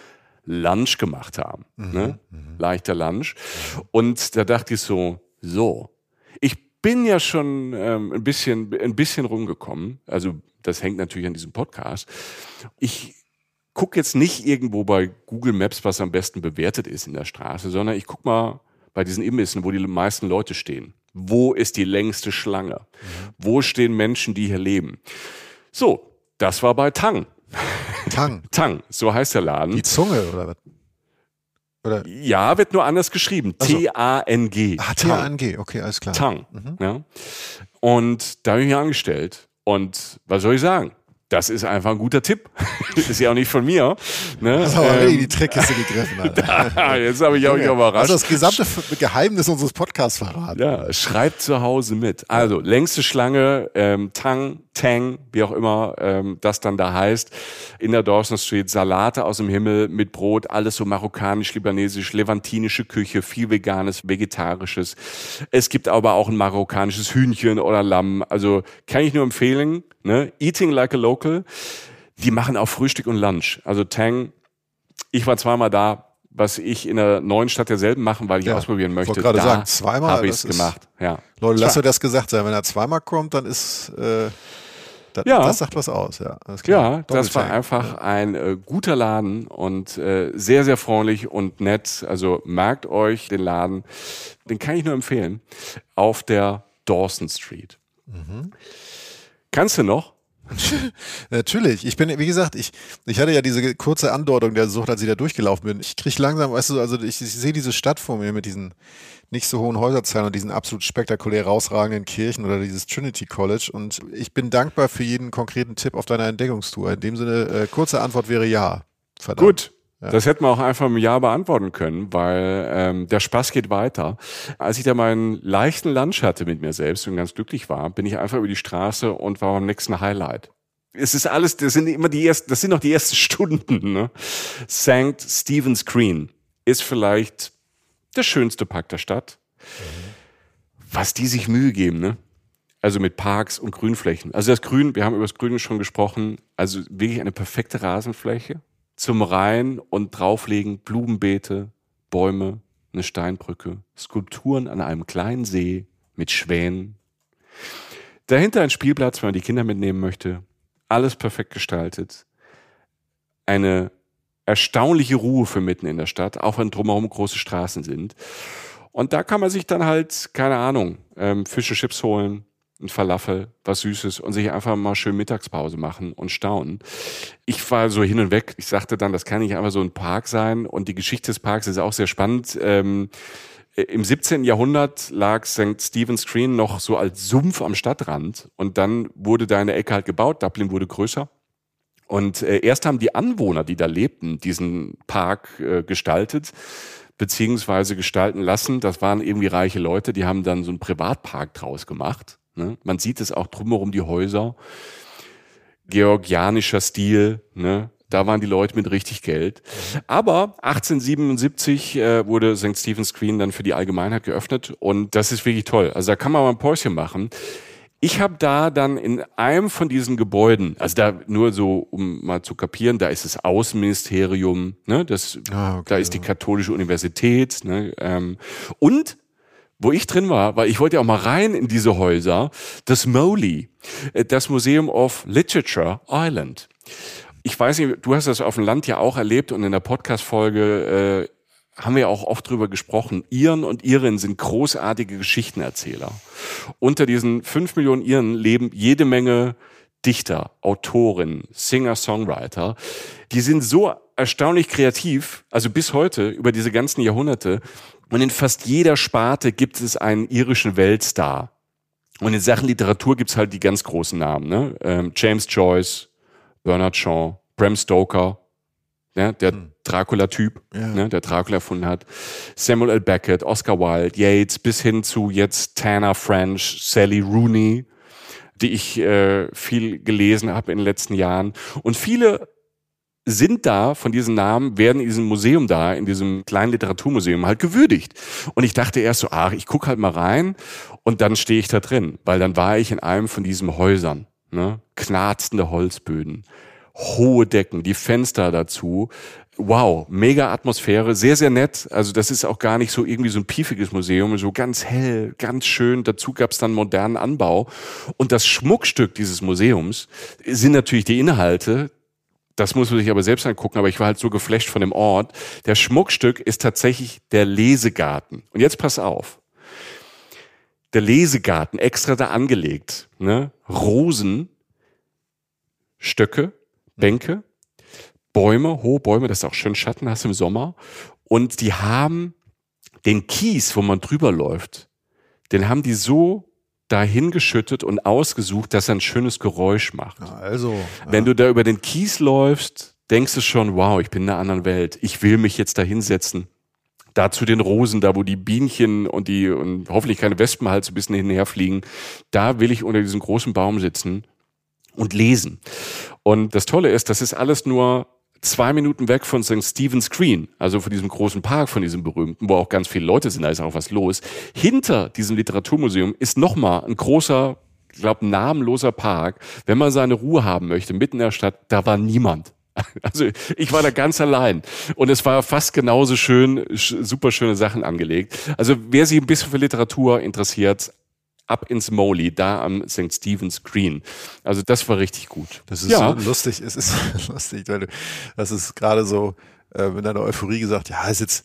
Lunch gemacht haben. ne? Leichter Lunch. Und da dachte ich so, so, ich bin ja schon ähm, ein bisschen ein bisschen rumgekommen. Also das hängt natürlich an diesem Podcast. Ich gucke jetzt nicht irgendwo bei Google Maps, was am besten bewertet ist in der Straße, sondern ich guck mal bei diesen Imbissen, wo die meisten Leute stehen. Wo ist die längste Schlange? Wo stehen Menschen, die hier leben? So, das war bei Tang. Tang. *laughs* Tang, so heißt der Laden. Die Zunge oder was? Oder? Ja, wird nur anders geschrieben. Ach so. T-A-N-G. Ah, Tang. Okay, alles klar. Tang. Ja. Und da habe ich mich angestellt. Und was soll ich sagen? Das ist einfach ein guter Tipp. *laughs* ist ja auch nicht von mir. Ne? Das aber Ähm, die Trickkiste gegriffen, *laughs* Alter. ah, jetzt habe ich Also überrascht. das gesamte Geheimnis unseres Podcasts verraten. Ja, schreibt zu Hause mit. Also, längste Schlange, ähm, Tang, Tang, wie auch immer ähm, das dann da heißt, in der Dawson Street, Salate aus dem Himmel mit Brot, alles so marokkanisch, libanesisch, levantinische Küche, viel veganes, vegetarisches. Es gibt aber auch ein marokkanisches Hühnchen oder Lamm. Also kann ich nur empfehlen, ne? Eating like a local. Die machen auch Frühstück und Lunch. Also Tang, ich war zweimal da, was ich in der neuen Stadt ja selten machen, weil ich Ja, ausprobieren möchte. wollte gerade sagen, zweimal, habe ich das es gemacht. Ja. Leute, lass dir das gesagt sein. Wenn er zweimal kommt, dann ist äh, das, Ja. das sagt was aus. Ja, klar. Ja, das war einfach ein äh, guter Laden und äh, sehr, sehr freundlich und nett. Also merkt euch den Laden, den kann ich nur empfehlen, auf der Dawson Street. Mhm. Kannst du noch? *laughs* Natürlich. Ich bin, wie gesagt, ich, ich hatte ja diese kurze Andeutung der Sucht, als ich da durchgelaufen bin. Ich kriege langsam, weißt du, also ich, ich sehe diese Stadt vor mir mit diesen nicht so hohen Häuserzahlen und diesen absolut spektakulär rausragenden Kirchen oder dieses Trinity College. Und ich bin dankbar für jeden konkreten Tipp auf deiner Entdeckungstour. In dem Sinne, äh, kurze Antwort wäre ja. Verdammt. Gut. Das hätten wir auch einfach im Jahr beantworten können, weil ähm, der Spaß geht weiter. Als ich da meinen leichten Lunch hatte mit mir selbst und ganz glücklich war, bin ich einfach über die Straße und war beim nächsten Highlight. Es ist alles, das sind immer die ersten, das sind noch die ersten *laughs* Stunden. Ne? St. Stephen's Green ist vielleicht der schönste Park der Stadt. Was die sich Mühe geben, ne? Also mit Parks und Grünflächen. Also das Grün, wir haben über das Grün schon gesprochen, also wirklich eine perfekte Rasenfläche zum Rein und drauflegen Blumenbeete, Bäume, eine Steinbrücke, Skulpturen an einem kleinen See mit Schwänen. Dahinter ein Spielplatz, wenn man die Kinder mitnehmen möchte. Alles perfekt gestaltet. Eine erstaunliche Ruhe für mitten in der Stadt, auch wenn drumherum große Straßen sind. Und da kann man sich dann halt, keine Ahnung, ähm, Fische, Chips holen, ein Falafel, was Süßes und sich einfach mal schön Mittagspause machen und staunen. Ich war so hin und weg. Ich sagte dann, das kann nicht einfach so ein Park sein. Und die Geschichte des Parks ist auch sehr spannend. Ähm, im 17. Jahrhundert lag St. Stephen's Green noch so als Sumpf am Stadtrand und dann wurde da eine Ecke halt gebaut. Dublin wurde größer. Und äh, erst haben die Anwohner, die da lebten, diesen Park äh, gestaltet, beziehungsweise gestalten lassen. Das waren irgendwie reiche Leute, die haben dann so einen Privatpark draus gemacht. Ne? Man sieht es auch drumherum, die Häuser. Georgianischer Stil, ne? Da waren die Leute mit richtig Geld. Aber 1877 äh, wurde St. Stephen's Green dann für die Allgemeinheit geöffnet und das ist wirklich toll. Also da kann man mal ein Päuschen machen. Ich habe da dann in einem von diesen Gebäuden, also da nur so, um mal zu kapieren, da ist das Außenministerium, ne, das, Ah, okay, da ist die katholische Universität, ne, ähm, und wo ich drin war, weil ich wollte ja auch mal rein in diese Häuser, das MOLI, äh, das Museum of Literature Ireland. Ich weiß nicht, du hast das auf dem Land ja auch erlebt und in der Podcast-Folge äh, haben wir auch oft drüber gesprochen. Iren und Irinnen sind großartige Geschichtenerzähler. Unter diesen fünf Millionen Iren leben jede Menge Dichter, Autoren, Singer, Songwriter. Die sind so erstaunlich kreativ, also bis heute, über diese ganzen Jahrhunderte. Und in fast jeder Sparte gibt es einen irischen Weltstar. Und in Sachen Literatur gibt's halt die ganz großen Namen. Ne? Ähm, James Joyce, Bernard Shaw, Bram Stoker, ja, der hm. Dracula-Typ, ja. ne, der Dracula erfunden hat, Samuel L. Beckett, Oscar Wilde, Yates, bis hin zu jetzt Tanner French, Sally Rooney, die ich äh, viel gelesen habe in den letzten Jahren. Und viele sind da von diesen Namen, werden in diesem Museum da, in diesem kleinen Literaturmuseum halt gewürdigt. Und ich dachte erst so, ach, ich guck halt mal rein und dann stehe ich da drin, weil dann war ich in einem von diesen Häusern, ne? knarzende Holzböden, hohe Decken, die Fenster dazu. Wow, mega Atmosphäre, sehr, sehr nett. Also das ist auch gar nicht so irgendwie so ein piefiges Museum, so ganz hell, ganz schön. Dazu gab es dann modernen Anbau. Und das Schmuckstück dieses Museums sind natürlich die Inhalte, das muss man sich aber selbst angucken, aber ich war halt so geflasht von dem Ort. Der Schmuckstück ist tatsächlich der Lesegarten. Und jetzt pass auf. Der Lesegarten, extra da angelegt. Ne? Rosen, Stöcke, Bänke, Bäume, hohe Bäume, das ist auch schön Schatten hast im Sommer. Und die haben den Kies, wo man drüber läuft, den haben die so dahin geschüttet und ausgesucht, dass er ein schönes Geräusch macht. Ja, also, wenn du da über den Kies läufst, denkst du schon, wow, ich bin in einer anderen Welt. Ich will mich jetzt da hinsetzen. Da zu den Rosen, da wo die Bienchen und die und hoffentlich keine Wespen halt so ein bisschen hinherfliegen, da will ich unter diesem großen Baum sitzen und lesen. Und das Tolle ist, das ist alles nur zwei Minuten weg von St. Stephen's Green, also von diesem großen Park, von diesem berühmten, wo auch ganz viele Leute sind, da ist auch was los. Hinter diesem Literaturmuseum ist nochmal ein großer, ich glaube, namenloser Park. Wenn man seine Ruhe haben möchte, mitten in der Stadt, da war niemand. *laughs* Also ich war da ganz allein und es war fast genauso schön, super schöne Sachen angelegt. Also wer sich ein bisschen für Literatur interessiert, ab ins Moley, da am St. Stephen's Green. Also das war richtig gut. Das ist ja. so lustig, es ist *laughs* lustig, weil du, das ist gerade so äh, in deiner Euphorie gesagt, ja, ist jetzt,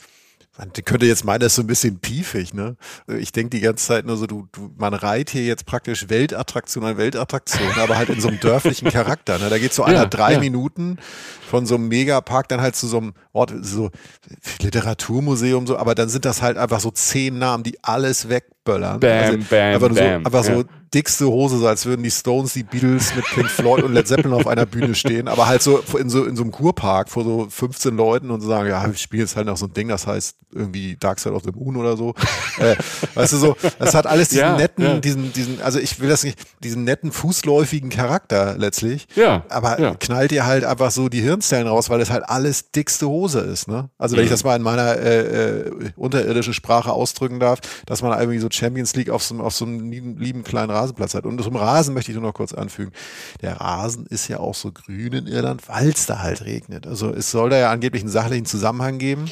man könnte jetzt meinen, das ist so ein bisschen piefig, ne? Ich denke die ganze Zeit nur so, du, du, man reiht hier jetzt praktisch Weltattraktion an Weltattraktion, aber halt in so einem dörflichen Charakter. Ne? Da geht so einer ja, drei ja. Minuten von so einem Megapark dann halt zu so einem Ort, so Literaturmuseum, so, aber dann sind das halt einfach so zehn Namen, die alles wegböllern. Bam, also bam, einfach, bam, so, einfach so dickste Hose, so als würden die Stones, die Beatles mit Pink Floyd und Led Zeppelin auf einer Bühne stehen, aber halt so in so, in so einem Kurpark vor so 15 Leuten und so sagen, ja, ich spiele jetzt halt noch so ein Ding, das heißt irgendwie Dark Side of the Moon oder so. äh, weißt du so, das hat alles diesen ja, netten, ja. diesen, diesen, also ich will das nicht, diesen netten fußläufigen Charakter letztlich. Ja. Aber knallt dir halt einfach so die Hirnzellen raus, weil das halt alles dickste Hose ist, ne? Also wenn mhm. ich das mal in meiner äh, äh, unterirdischen Sprache ausdrücken darf, dass man irgendwie so Champions League auf so, auf so einem lieben, lieben kleinen Rasenplatz hat. Und zum Rasen möchte ich nur noch kurz anfügen. Der Rasen ist ja auch so grün in Irland, weil es da halt regnet. Also es soll da ja angeblich einen sachlichen Zusammenhang geben,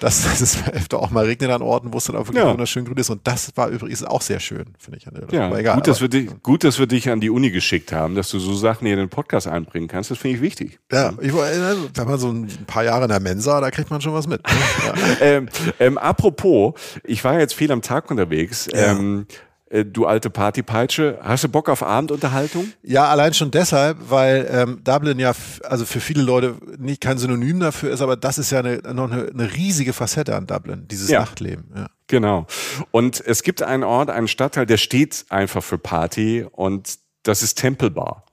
dass, dass es *laughs* öfter auch mal regnet an Orten, wo es dann auch wirklich ja. wunderschön grün ist. Und das war übrigens auch sehr schön, finde ich. Ja, aber egal, gut, dass wir dich, gut, dass wir dich an die Uni geschickt haben, dass du so Sachen hier in den Podcast einbringen kannst. Das finde ich wichtig. Ja, ich, also, wenn man so ein paar Jahre in der Mensa, da kriegt man schon was mit. Ne? *laughs* Ja. ähm, ähm, apropos, ich war jetzt viel am Tag unterwegs. Ja. Ähm, äh, du alte Partypeitsche. Hast du Bock auf Abendunterhaltung? Ja, allein schon deshalb, weil ähm, Dublin ja also für viele Leute nicht kein Synonym dafür ist, aber das ist ja eine, noch eine, eine riesige Facette an Dublin, dieses ja. Nachtleben. Ja. Genau. Und es gibt einen Ort, einen Stadtteil, der steht einfach für Party und das ist Temple Bar.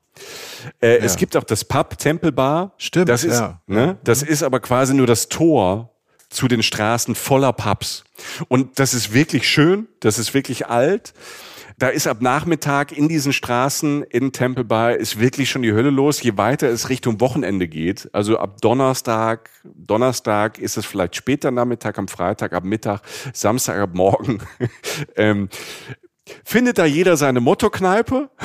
Äh, ja. Es gibt auch das Pub Temple Bar. Stimmt. Das ist, ja. ne, das ist aber quasi nur das Tor zu den Straßen voller Pubs. Und das ist wirklich schön, das ist wirklich alt. Da ist ab Nachmittag in diesen Straßen in Temple Bar ist wirklich schon die Hölle los, je weiter es Richtung Wochenende geht. Also ab Donnerstag, Donnerstag ist es vielleicht später Nachmittag, am Freitag ab Mittag, Samstag ab morgen. *laughs* ähm, findet da jeder seine Motto-Kneipe. *laughs*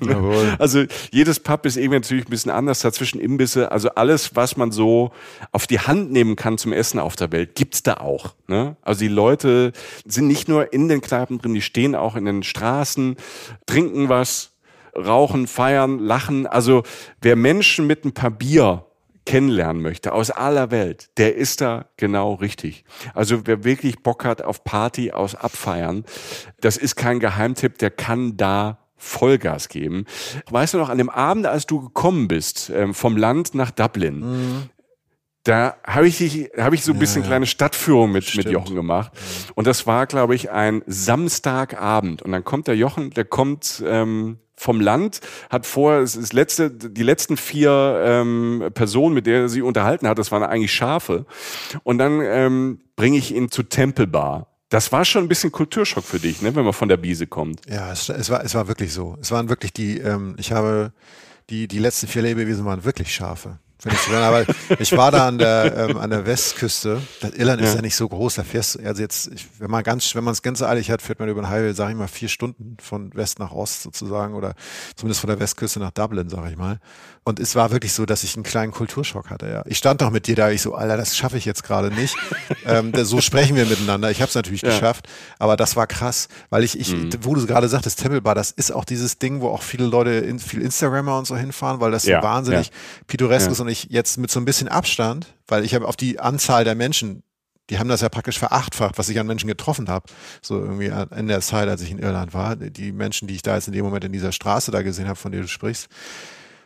*laughs* also jedes Pub ist irgendwie natürlich ein bisschen anders, dazwischen Imbisse. Also alles, was man so auf die Hand nehmen kann zum Essen auf der Welt, gibt's da auch. Ne? Also die Leute sind nicht nur in den Kneipen drin, die stehen auch in den Straßen, trinken was, rauchen, feiern, lachen. Also wer Menschen mit ein paar Bier kennenlernen möchte, aus aller Welt, der ist da genau richtig. Also wer wirklich Bock hat auf Party, aus Abfeiern, das ist kein Geheimtipp, der kann da Vollgas geben. Weißt du noch, an dem Abend, als du gekommen bist, ähm, vom Land nach Dublin, mhm. da habe ich, hab ich so ein bisschen ja, kleine Stadtführung mit, mit Jochen gemacht. Und das war, glaube ich, ein Samstagabend. Und dann kommt der Jochen, der kommt ähm, vom Land, hat vorher, es ist letzte, die letzten vier ähm, Personen, mit der er sich unterhalten hat, das waren eigentlich Schafe. Und dann ähm, bringe ich ihn zu Tempelbar. Das war schon ein bisschen Kulturschock für dich, ne, wenn man von der Wiese kommt. Ja, es, es war, es war wirklich so. Es waren wirklich die, ähm, ich habe die, die letzten vier Lebewesen waren wirklich Schafe. Finde ich sogar, aber ich war da an der, ähm, an der Westküste. Das Irland ja. ist ja nicht so groß, da fährst du, also jetzt, ich, wenn man ganz, wenn man es ganz eilig hat, fährt man über den Highway, sage ich mal, vier Stunden von West nach Ost sozusagen oder zumindest von der Westküste nach Dublin, sage ich mal. Und es war wirklich so, dass ich einen kleinen Kulturschock hatte, ja. Ich stand doch mit dir da, ich so, Alter, das schaffe ich jetzt gerade nicht. *laughs* ähm, so sprechen wir miteinander. Ich habe es natürlich ja. geschafft, aber das war krass, weil ich, ich mhm. wo du gerade sagtest, Temple Bar, das ist auch dieses Ding, wo auch viele Leute, in, viel Instagrammer und so hinfahren, weil das ja. so wahnsinnig ja. pittoresk ist und ich jetzt mit so ein bisschen Abstand, weil ich habe auf die Anzahl der Menschen die haben das ja praktisch verachtfacht, was ich an Menschen getroffen habe. So irgendwie in der Zeit, als ich in Irland war. Die Menschen, die ich da jetzt in dem Moment in dieser Straße da gesehen habe, von der du sprichst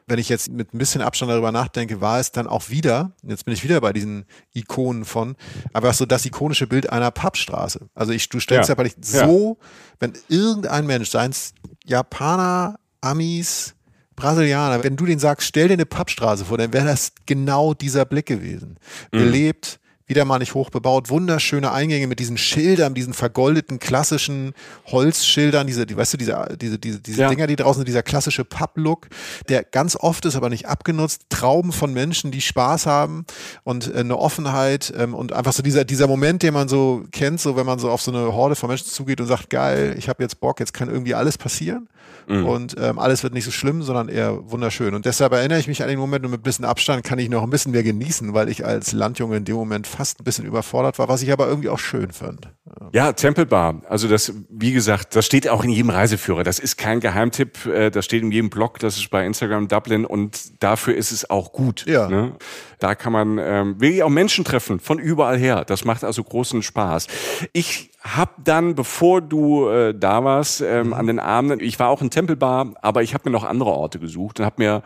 wenn ich jetzt mit ein bisschen Abstand darüber nachdenke, war es dann auch wieder, jetzt bin ich wieder bei diesen Ikonen von, einfach so das ikonische Bild einer Pappstraße. Also ich, du stellst ja, ja so, wenn irgendein Mensch, seien es Japaner, Amis, Brasilianer, wenn du den sagst, stell dir eine Pappstraße vor, dann wäre das genau dieser Blick gewesen. Mhm. Belebt, wieder mal nicht hoch bebaut, wunderschöne Eingänge mit diesen Schildern, diesen vergoldeten klassischen Holzschildern, diese, die, weißt du, diese, diese, diese, diese ja. Dinger, die draußen sind, dieser klassische Pub-Look, der ganz oft ist, aber nicht abgenutzt, Trauben von Menschen, die Spaß haben und äh, eine Offenheit ähm, und einfach so dieser, dieser Moment, den man so kennt, so wenn man so auf so eine Horde von Menschen zugeht und sagt, geil, ich habe jetzt Bock, jetzt kann irgendwie alles passieren mhm. und ähm, alles wird nicht so schlimm, sondern eher wunderschön. Und deshalb erinnere ich mich an den Moment und mit ein bisschen Abstand kann ich noch ein bisschen mehr genießen, weil ich als Landjunge in dem Moment fast ein bisschen überfordert war, was ich aber irgendwie auch schön fand. Ja, Temple Bar. Also das, wie gesagt, das steht auch in jedem Reiseführer. Das ist kein Geheimtipp. Äh, das steht in jedem Blog. Das ist bei Instagram Dublin und dafür ist es auch gut. Ja. Ne? Da kann man ähm, wirklich auch Menschen treffen von überall her. Das macht also großen Spaß. Ich hab dann, bevor du äh, da warst, ähm, mhm. an den Abenden, ich war auch in Tempelbar, aber ich habe mir noch andere Orte gesucht und habe mir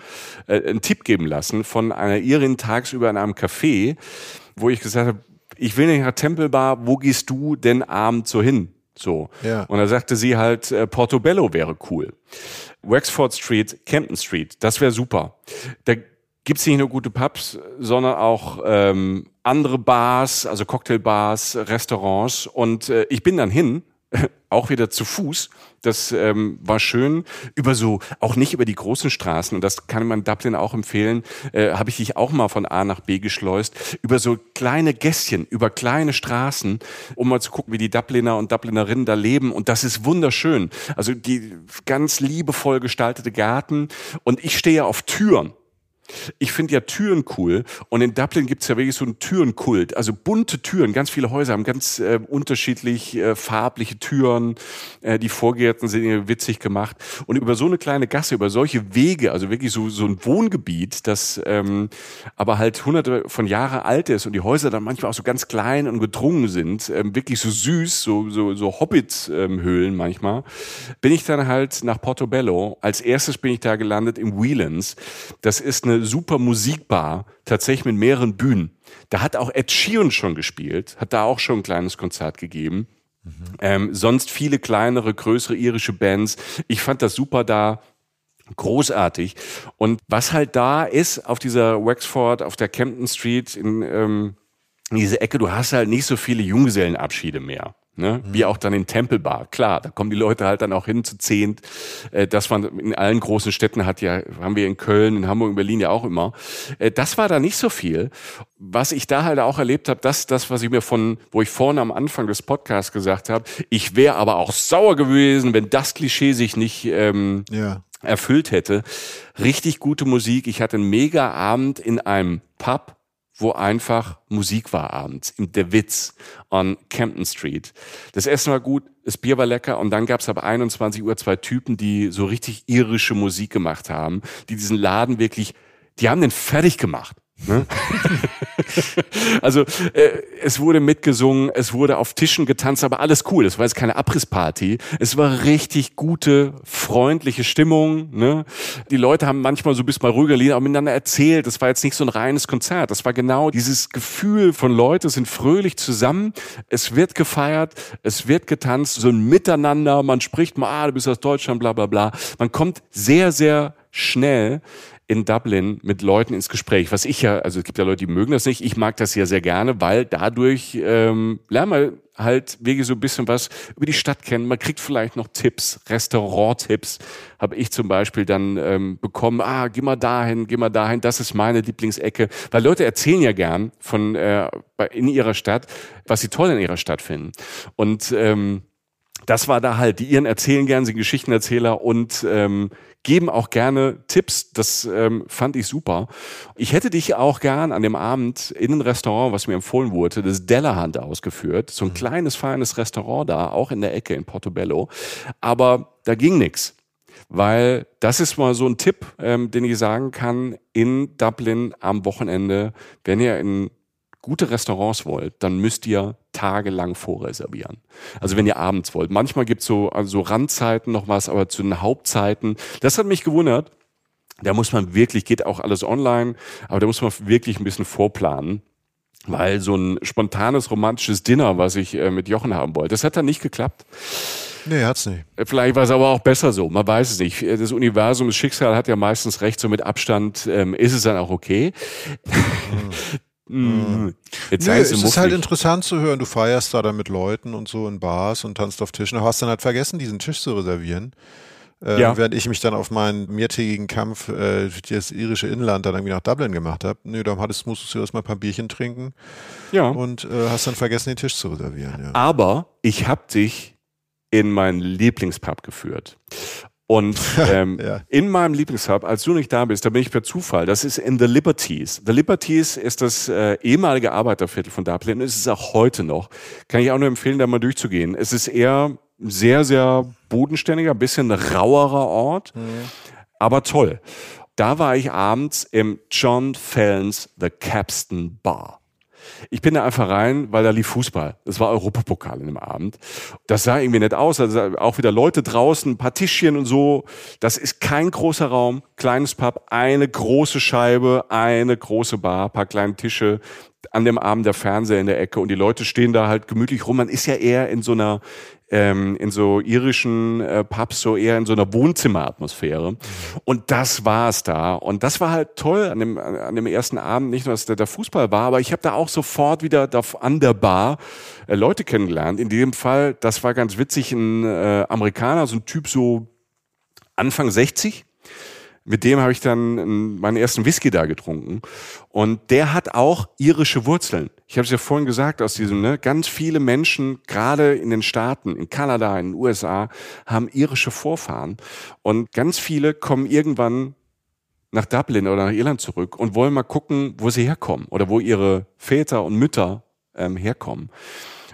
äh, einen Tipp geben lassen von einer Irin tagsüber in einem Café wo ich gesagt habe, ich will nicht nach Tempelbar, wo gehst du denn abends so hin? So. Ja. Und da sagte sie halt, äh, Portobello wäre cool. Wexford Street, Camden Street, das wäre super. Da gibt's nicht nur gute Pubs, sondern auch ähm, andere Bars, also Cocktailbars, Restaurants. Und äh, ich bin dann hin auch wieder zu Fuß. Das ähm, war schön über so, auch nicht über die großen Straßen, und das kann man Dublin auch empfehlen, äh, habe ich dich auch mal von A nach B geschleust, über so kleine Gässchen, über kleine Straßen, um mal zu gucken, wie die Dubliner und Dublinerinnen da leben. Und das ist wunderschön. Also die ganz liebevoll gestaltete Garten. Und ich stehe auf Türen. Ich finde ja Türen cool und in Dublin gibt es ja wirklich so einen Türenkult. Also bunte Türen, ganz viele Häuser haben ganz äh, unterschiedlich äh, farbliche Türen. Äh, die Vorgärten sind witzig gemacht. Und über so eine kleine Gasse, über solche Wege, also wirklich so, so ein Wohngebiet, das ähm, aber halt hunderte von Jahren alt ist und die Häuser dann manchmal auch so ganz klein und gedrungen sind, ähm, wirklich so süß, so, so, so Hobbit-Höhlen manchmal, bin ich dann halt nach Portobello. Als erstes bin ich da gelandet im Whelan's. Das ist eine super Musikbar, tatsächlich mit mehreren Bühnen. Da hat auch Ed Sheeran schon gespielt, hat da auch schon ein kleines Konzert gegeben. Mhm. Ähm, sonst viele kleinere, größere irische Bands. Ich fand das super da. Großartig. Und was halt da ist auf dieser Wexford, auf der Camden Street, in, ähm, in diese Ecke, du hast halt nicht so viele Junggesellenabschiede mehr. Ne? Mhm. Wie auch dann in Tempelbar. Klar, da kommen die Leute halt dann auch hin zu zehnt. Äh, das man in allen großen Städten hat ja, haben wir in Köln, in Hamburg, in Berlin ja auch immer. Äh, das war da nicht so viel. Was ich da halt auch erlebt habe, das, das, was ich mir von, wo ich vorne am Anfang des Podcasts gesagt habe, ich wäre aber auch sauer gewesen, wenn das Klischee sich nicht ähm, ja. erfüllt hätte. Richtig gute Musik. Ich hatte einen mega Abend in einem Pub wo einfach Musik war abends, im Der Witz on Campton Street. Das Essen war gut, das Bier war lecker und dann gab es ab 21 Uhr zwei Typen, die so richtig irische Musik gemacht haben, die diesen Laden wirklich, die haben den fertig gemacht. Ne? *laughs* also äh, es wurde mitgesungen, es wurde auf Tischen getanzt, aber alles cool. Es war jetzt keine Abrissparty. Es war richtig gute, freundliche Stimmung. Ne? Die Leute haben manchmal so bisschen mal ruhiger Lieder auch miteinander erzählt. Das war jetzt nicht so ein reines Konzert. Das war genau dieses Gefühl von Leute sind fröhlich zusammen. Es wird gefeiert, es wird getanzt, so ein Miteinander. Man spricht mal, ah, du bist aus Deutschland, bla bla bla. Man kommt sehr, sehr schnell in Dublin mit Leuten ins Gespräch. Was ich ja, also es gibt ja Leute, die mögen das nicht. Ich mag das ja sehr gerne, weil dadurch ähm, lernt man halt wirklich so ein bisschen was über die Stadt kennen. Man kriegt vielleicht noch Tipps, Restaurant-Tipps habe ich zum Beispiel dann ähm, bekommen. Ah, geh mal dahin, geh mal dahin. Das ist meine Lieblingsecke, weil Leute erzählen ja gern von äh, in ihrer Stadt, was sie toll in ihrer Stadt finden. Und ähm, das war da halt. Die ihren erzählen gern, sind Geschichtenerzähler und ähm, geben auch gerne Tipps. Das ähm, fand ich super. Ich hätte dich auch gern an dem Abend in ein Restaurant, was mir empfohlen wurde, das Dellerhand ausgeführt. So ein mhm. kleines, feines Restaurant da, auch in der Ecke in Portobello. Aber da ging nix. Weil das ist mal so ein Tipp, ähm, den ich sagen kann, in Dublin am Wochenende, wenn ihr in gute Restaurants wollt, dann müsst ihr tagelang vorreservieren. Also wenn ihr abends wollt. Manchmal gibt's so also Randzeiten noch was, aber zu den Hauptzeiten. Das hat mich gewundert. Da muss man wirklich, geht auch alles online, aber da muss man wirklich ein bisschen vorplanen. Weil so ein spontanes romantisches Dinner, was ich äh, mit Jochen haben wollte, das hat dann nicht geklappt. Nee, hat's nicht. Äh, vielleicht war es aber auch besser so. Man weiß es nicht. Das Universum, das Schicksal hat ja meistens recht. So mit Abstand ähm, ist es dann auch okay. Mhm. *laughs* Mhm. Jetzt Nö, es ist halt interessant zu hören, du feierst da dann mit Leuten und so in Bars und tanzt auf Tischen, Du hast dann halt vergessen, diesen Tisch zu reservieren. Äh, ja. Während ich mich dann auf meinen mehrtägigen Kampf äh, das irische Inland dann irgendwie nach Dublin gemacht habe. Nö, dann hattest, musstest du erstmal ein paar Bierchen trinken. Ja. Und äh, hast dann vergessen, den Tisch zu reservieren. Ja. Aber ich hab dich in meinen Lieblingspub geführt. Und *laughs* ähm, ja. in meinem Lieblingshub, als du nicht da bist, da bin ich per Zufall. Das ist in The Liberties. The Liberties ist das äh, ehemalige Arbeiterviertel von Dublin. Es ist auch heute noch. Kann ich auch nur empfehlen, da mal durchzugehen. Es ist eher sehr, sehr bodenständiger, bisschen rauerer Ort, mhm. aber toll. Da war ich abends im John Fallons The Capstan Bar. Ich bin da einfach rein, weil da lief Fußball. Das war Europapokal in dem Abend. Das sah irgendwie nett aus. Also auch wieder Leute draußen, ein paar Tischchen und so. Das ist kein großer Raum, kleines Pub, eine große Scheibe, eine große Bar, paar kleine Tische, an dem Abend der Fernseher in der Ecke und die Leute stehen da halt gemütlich rum. Man ist ja eher in so einer ähm, in so irischen äh, Pubs so eher in so einer Wohnzimmeratmosphäre. Und das war es da. Und das war halt toll an dem, an dem ersten Abend. Nicht nur, dass der, der Fußball war, aber ich habe da auch sofort wieder an der Bar äh, Leute kennengelernt. In dem Fall, das war ganz witzig, ein äh, Amerikaner, so ein Typ so Anfang 60 mit dem habe ich dann meinen ersten Whisky da getrunken. Und der hat auch irische Wurzeln. Ich habe es ja vorhin gesagt, aus diesem, ne, ganz viele Menschen, gerade in den Staaten, in Kanada, in den USA, haben irische Vorfahren. Und ganz viele kommen irgendwann nach Dublin oder nach Irland zurück und wollen mal gucken, wo sie herkommen oder wo ihre Väter und Mütter ähm, herkommen.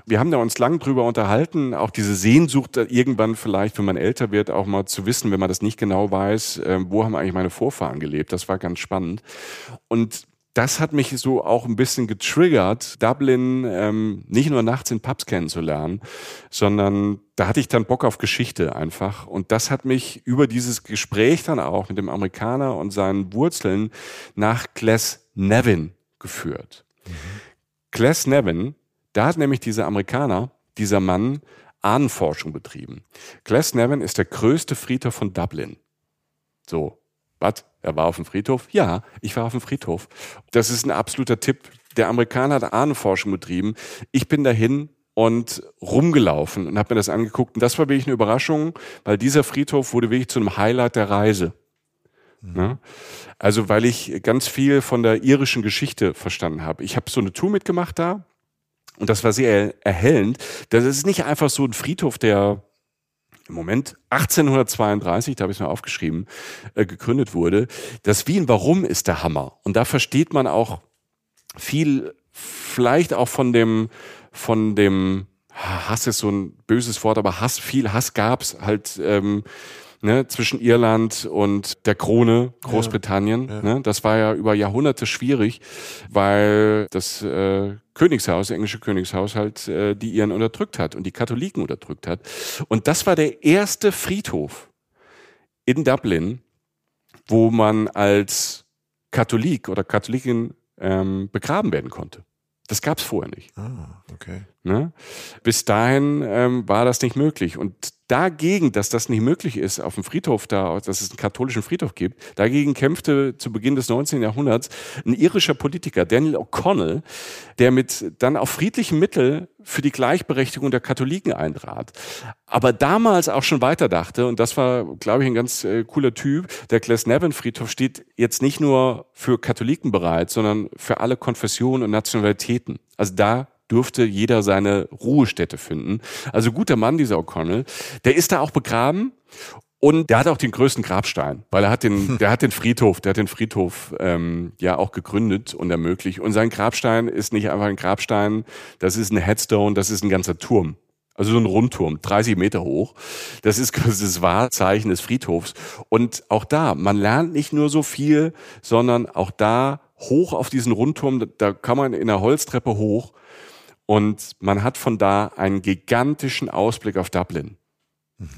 Wir haben da uns lang drüber unterhalten, auch diese Sehnsucht irgendwann vielleicht, wenn man älter wird, auch mal zu wissen, wenn man das nicht genau weiß, äh, wo haben eigentlich meine Vorfahren gelebt. Das war ganz spannend. Und das hat mich so auch ein bisschen getriggert, Dublin ähm, nicht nur nachts in Pubs kennenzulernen, sondern da hatte ich dann Bock auf Geschichte einfach. Und das hat mich über dieses Gespräch dann auch mit dem Amerikaner und seinen Wurzeln nach Nevin geführt. Mhm. Nevin da hat nämlich dieser Amerikaner, dieser Mann, Ahnenforschung betrieben. Nevin ist der größte Friedhof von Dublin. So, was? Er war auf dem Friedhof? Ja, ich war auf dem Friedhof. Das ist ein absoluter Tipp. Der Amerikaner hat Ahnenforschung betrieben. Ich bin dahin und rumgelaufen und habe mir das angeguckt. Und das war wirklich eine Überraschung, weil dieser Friedhof wurde wirklich zu einem Highlight der Reise. Mhm. Also weil ich ganz viel von der irischen Geschichte verstanden habe. Ich habe so eine Tour mitgemacht da und das war sehr erhellend. Das ist nicht einfach so ein Friedhof, der im Moment 1832, da habe ich es mir aufgeschrieben, äh, gegründet wurde. Das Wien Warum ist der Hammer. Und da versteht man auch viel, vielleicht auch von dem, von dem Hass ist so ein böses Wort, aber Hass, viel Hass gab's halt. Ähm, ne, zwischen Irland und der Krone Großbritannien. Ja. Ne? Das war ja über Jahrhunderte schwierig, weil das äh, Königshaus, englische Königshaus halt äh, die Iren unterdrückt hat und die Katholiken unterdrückt hat. Und das war der erste Friedhof in Dublin, wo man als Katholik oder Katholikin ähm, begraben werden konnte. Das gab es vorher nicht. Ah, okay. Ne? Bis dahin ähm, war das nicht möglich. Und dagegen, dass das nicht möglich ist, auf dem Friedhof da, dass es einen katholischen Friedhof gibt, dagegen kämpfte zu Beginn des 19. Jahrhunderts ein irischer Politiker, Daniel O'Connell, der mit dann auf friedlichen Mittel für die Gleichberechtigung der Katholiken eintrat. Aber damals auch schon weiterdachte, und das war, glaube ich, ein ganz äh, cooler Typ, der Glasnevin-Friedhof steht jetzt nicht nur für Katholiken bereit, sondern für alle Konfessionen und Nationalitäten. Also da durfte jeder seine Ruhestätte finden. Also guter Mann, dieser O'Connell. Der ist da auch begraben und der hat auch den größten Grabstein, weil er hat den, *laughs* der hat den Friedhof, der hat den Friedhof ähm, ja auch gegründet und ermöglicht. Und sein Grabstein ist nicht einfach ein Grabstein, das ist ein Headstone, das ist ein ganzer Turm. Also so ein Rundturm, 30 Meter hoch. Das ist quasi *laughs* das Wahrzeichen des Friedhofs. Und auch da, man lernt nicht nur so viel, sondern auch da hoch auf diesen Rundturm, da kann man in der Holztreppe hoch und man hat von da einen gigantischen Ausblick auf Dublin.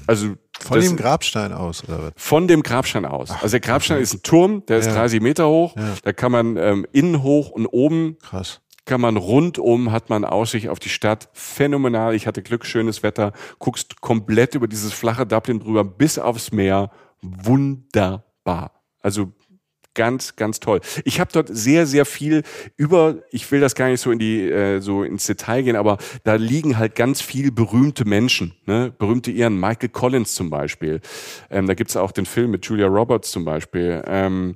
Also Von das- dem Grabstein aus, oder was? von dem Grabstein aus. also der Grabstein ist ein Turm, der ist Ja. 30 Meter hoch. Ja. Da kann man ähm, innen hoch und oben Krass. kann man rundum hat man Aussicht auf die Stadt. Phänomenal. Ich hatte Glück, schönes Wetter. Guckst komplett über dieses flache Dublin drüber bis aufs Meer. Wunderbar. Also ganz, ganz toll. Ich habe dort sehr, sehr viel über, ich will das gar nicht so in die, äh, so ins Detail gehen, aber da liegen halt ganz viel berühmte Menschen, ne? berühmte Iren, Michael Collins zum Beispiel. Ähm, da gibt's auch den Film mit Julia Roberts zum Beispiel. Ähm,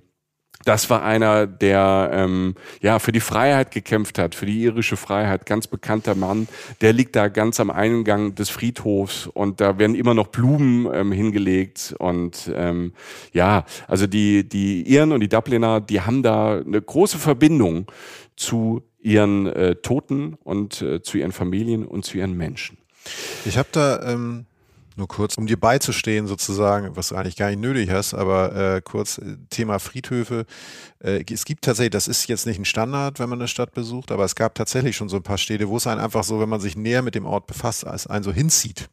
das war einer, der ähm, ja für die Freiheit gekämpft hat, für die irische Freiheit, ganz bekannter Mann. Der liegt da ganz am Eingang des Friedhofs und da werden immer noch Blumen ähm, hingelegt und ähm, ja, also die die Iren und die Dubliner, die haben da eine große Verbindung zu ihren äh, Toten und äh, zu ihren Familien und zu ihren Menschen. Ich habe da ähm, nur kurz, um dir beizustehen sozusagen, was du eigentlich gar nicht nötig hast, aber äh, kurz äh, Thema Friedhöfe. Äh, es gibt tatsächlich, das ist jetzt nicht ein Standard, wenn man eine Stadt besucht, aber es gab tatsächlich schon so ein paar Städte, wo es einen einfach so, wenn man sich näher mit dem Ort befasst, als einen so hinzieht.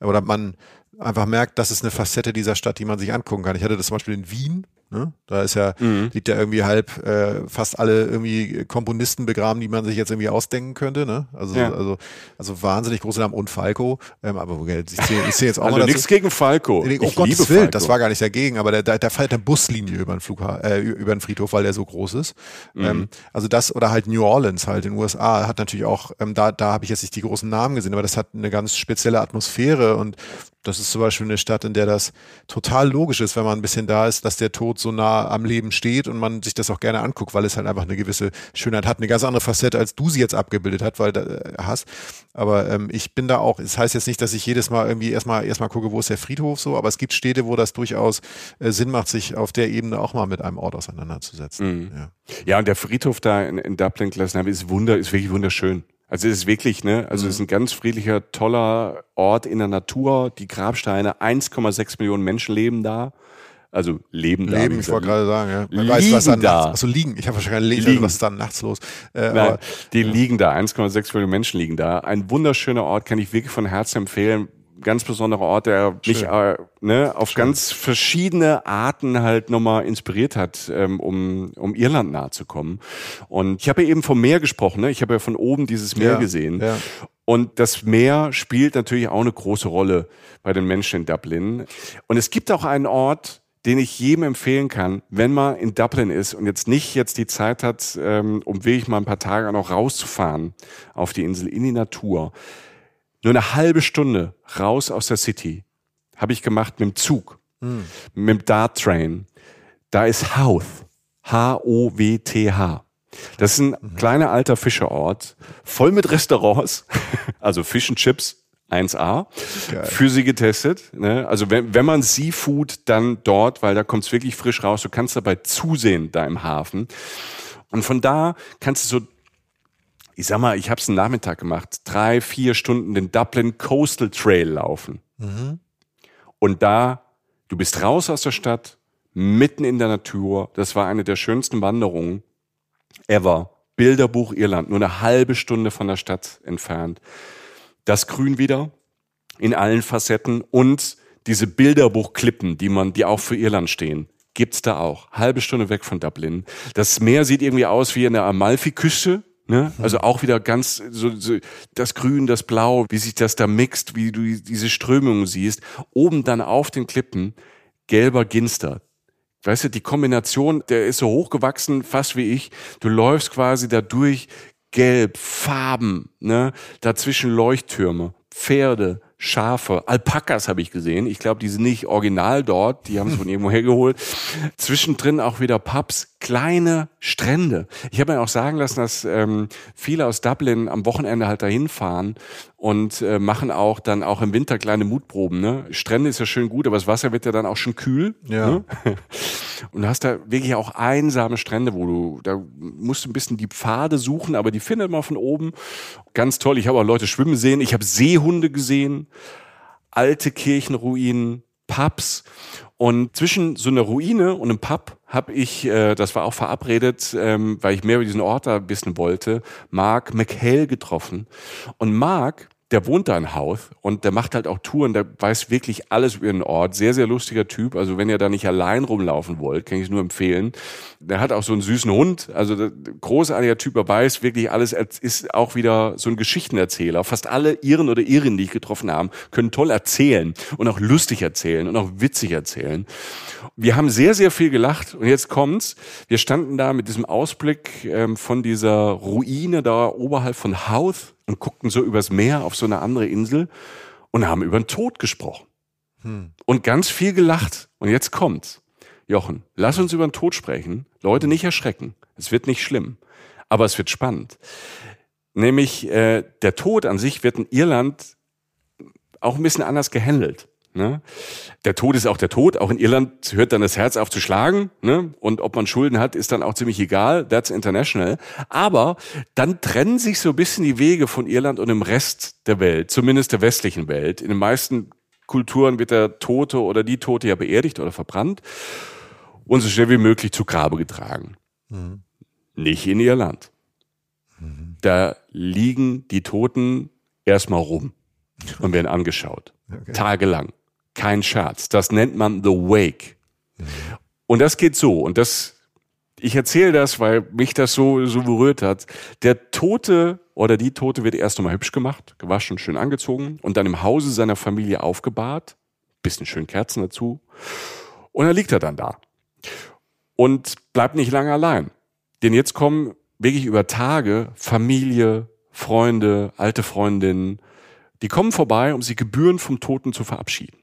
Oder man einfach merkt, das ist eine Facette dieser Stadt, die man sich angucken kann. Ich hatte das zum Beispiel in Wien. Ne? Da ist ja, liegt ja irgendwie halb äh, fast alle irgendwie Komponisten begraben, die man sich jetzt irgendwie ausdenken könnte. Ne? Also, Ja. also, also wahnsinnig große Namen und Falco. Ähm, aber wo- ich zähle ich zähl jetzt auch Also mal nichts dazu. gegen Falco. Nee, Ich Oh liebe Gottes Willen, Falco. das war gar nicht dagegen, aber da, da, da fährt eine Buslinie über den Flugha äh, über den Friedhof, weil der so groß ist. Mhm. Ähm, also das oder halt New Orleans halt in den USA hat natürlich auch, ähm, da, da habe ich jetzt nicht die großen Namen gesehen, aber das hat eine ganz spezielle Atmosphäre und das ist zum Beispiel eine Stadt, in der das total logisch ist, wenn man ein bisschen da ist, dass der Tod so nah am Leben steht und man sich das auch gerne anguckt, weil es halt einfach eine gewisse Schönheit hat, eine ganz andere Facette, als du sie jetzt abgebildet hat, weil äh, hast. Aber ähm, ich bin da auch, es das heißt jetzt nicht, dass ich jedes Mal irgendwie erstmal erstmal gucke, wo ist der Friedhof so, aber es gibt Städte, wo das durchaus äh, Sinn macht, sich auf der Ebene auch mal mit einem Ort auseinanderzusetzen. Ja. Ja, und der Friedhof da in, in Dublin, Glasnevin, ist wunder, ist wirklich wunderschön. Also es ist wirklich, ne, also es ist ein ganz friedlicher, toller Ort in der Natur. Die Grabsteine, 1,6 Millionen Menschen leben da. Also leben da. Leben, ich wollte gesagt. gerade sagen, ja. Man Liegen weiß, was dann da. nachts, achso, liegen. Ich habe wahrscheinlich gelesen, Liegen. was ist dann nachts los. Äh, Nein, aber, die liegen da, 1,6 Millionen Menschen liegen da. Ein wunderschöner Ort, kann ich wirklich von Herzen empfehlen. Ganz besonderer Ort, der mich äh, ne, auf ganz verschiedene Arten halt nochmal inspiriert hat, ähm, um, um Irland nahe zu kommen. Und ich habe ja eben vom Meer gesprochen, ne? ich habe ja von oben dieses Meer Ja, gesehen. ja. Und das Meer spielt natürlich auch eine große Rolle bei den Menschen in Dublin. Und es gibt auch einen Ort, den ich jedem empfehlen kann, wenn man in Dublin ist und jetzt nicht jetzt die Zeit hat, ähm, um wirklich mal ein paar Tage noch rauszufahren auf die Insel in die Natur. Nur eine halbe Stunde raus aus der City habe ich gemacht mit dem Zug, mit dem Dart Train. Da ist Howth, H-O-W-T-H. Das ist ein kleiner alter Fischerort, voll mit Restaurants, *laughs* also Fish and Chips 1A, für sie getestet. Ne? Also wenn, wenn man Seafood, dann dort, weil da kommt es wirklich frisch raus. Du kannst dabei zusehen da im Hafen. Und von da kannst du so ich sag mal, ich habe es einen Nachmittag gemacht, drei, vier Stunden den Dublin Coastal Trail laufen. Und da Du bist raus aus der Stadt, mitten in der Natur. Das war eine der schönsten Wanderungen ever. Bilderbuch Irland, nur eine halbe Stunde von der Stadt entfernt. Das Grün wieder in allen Facetten und diese Bilderbuchklippen, die man, die auch für Irland stehen, gibt's da auch. Halbe Stunde weg von Dublin. Das Meer sieht irgendwie aus wie eine Amalfi-Küste. Ne? Also auch wieder ganz so, so das Grün, das Blau, wie sich das da mixt, wie du diese Strömungen siehst. Oben dann auf den Klippen gelber Ginster. Weißt du, die Kombination, der ist so hochgewachsen, fast wie ich. Du läufst quasi da durch, gelb, Farben, ne? Dazwischen Leuchttürme, Pferde, Schafe, Alpakas habe ich gesehen. Ich glaube, die sind nicht original dort, die haben es *laughs* von irgendwo hergeholt. Zwischendrin auch wieder Pubs, kleine Strände. Ich habe mir auch sagen lassen, dass ähm, viele aus Dublin am Wochenende halt dahin fahren und äh, machen auch dann auch im Winter kleine Mutproben. Ne? Strände ist ja schön gut, aber das Wasser wird ja dann auch schon kühl. Ja. Ne? *laughs* Und du hast da wirklich auch einsame Strände, wo du, da musst du ein bisschen die Pfade suchen, aber die findet man von oben. Ganz toll. Ich habe auch Leute schwimmen sehen. Ich habe Seehunde gesehen, alte Kirchenruinen, Pubs. Und zwischen so einer Ruine und einem Pub habe ich, äh, das war auch verabredet, ähm, weil ich mehr über diesen Ort da wissen wollte, Mark McHale getroffen. Und Mark der wohnt da in Houth und der macht halt auch Touren, der weiß wirklich alles über den Ort. Sehr, sehr lustiger Typ. Also wenn ihr da nicht allein rumlaufen wollt, kann ich es nur empfehlen. Der hat auch so einen süßen Hund. Also der, großartiger Typ, er weiß wirklich alles, ist auch wieder so ein Geschichtenerzähler. Fast alle Iren oder Irinnen, die ich getroffen habe, können toll erzählen und auch lustig erzählen und auch witzig erzählen. Wir haben sehr, sehr viel gelacht und jetzt kommt's. Wir standen da mit diesem Ausblick ähm, von dieser Ruine da oberhalb von Houth und guckten so übers Meer auf so eine andere Insel und haben über den Tod gesprochen. Hm. Und ganz viel gelacht. Und jetzt kommt's. Jochen, lass uns über den Tod sprechen. Leute, nicht erschrecken. Es wird nicht schlimm. Aber es wird spannend. Nämlich äh, der Tod an sich wird in Irland auch ein bisschen anders gehandelt. Ne? Der Tod ist auch der Tod. Auch in Irland hört dann das Herz auf zu schlagen. Ne? Und ob man Schulden hat, ist dann auch ziemlich egal. That's international. Aber dann trennen sich so ein bisschen die Wege von Irland und dem Rest der Welt, zumindest der westlichen Welt. In den meisten Kulturen wird der Tote oder die Tote ja beerdigt oder verbrannt und so schnell wie möglich zu Grabe getragen. Mhm. Nicht in Irland. Mhm. Da liegen die Toten erstmal rum und werden angeschaut. Okay. Tagelang. Kein Scherz. Das nennt man The Wake. Und das geht so. Und das, ich erzähle das, weil mich das so, so berührt hat. Der Tote oder die Tote wird erst nochmal hübsch gemacht, gewaschen, schön angezogen und dann im Hause seiner Familie aufgebahrt. Bisschen schön Kerzen dazu. Und dann liegt er dann da. Und bleibt nicht lange allein. Denn jetzt kommen wirklich über Tage Familie, Freunde, alte Freundinnen, die kommen vorbei, um sie gebührend vom Toten zu verabschieden.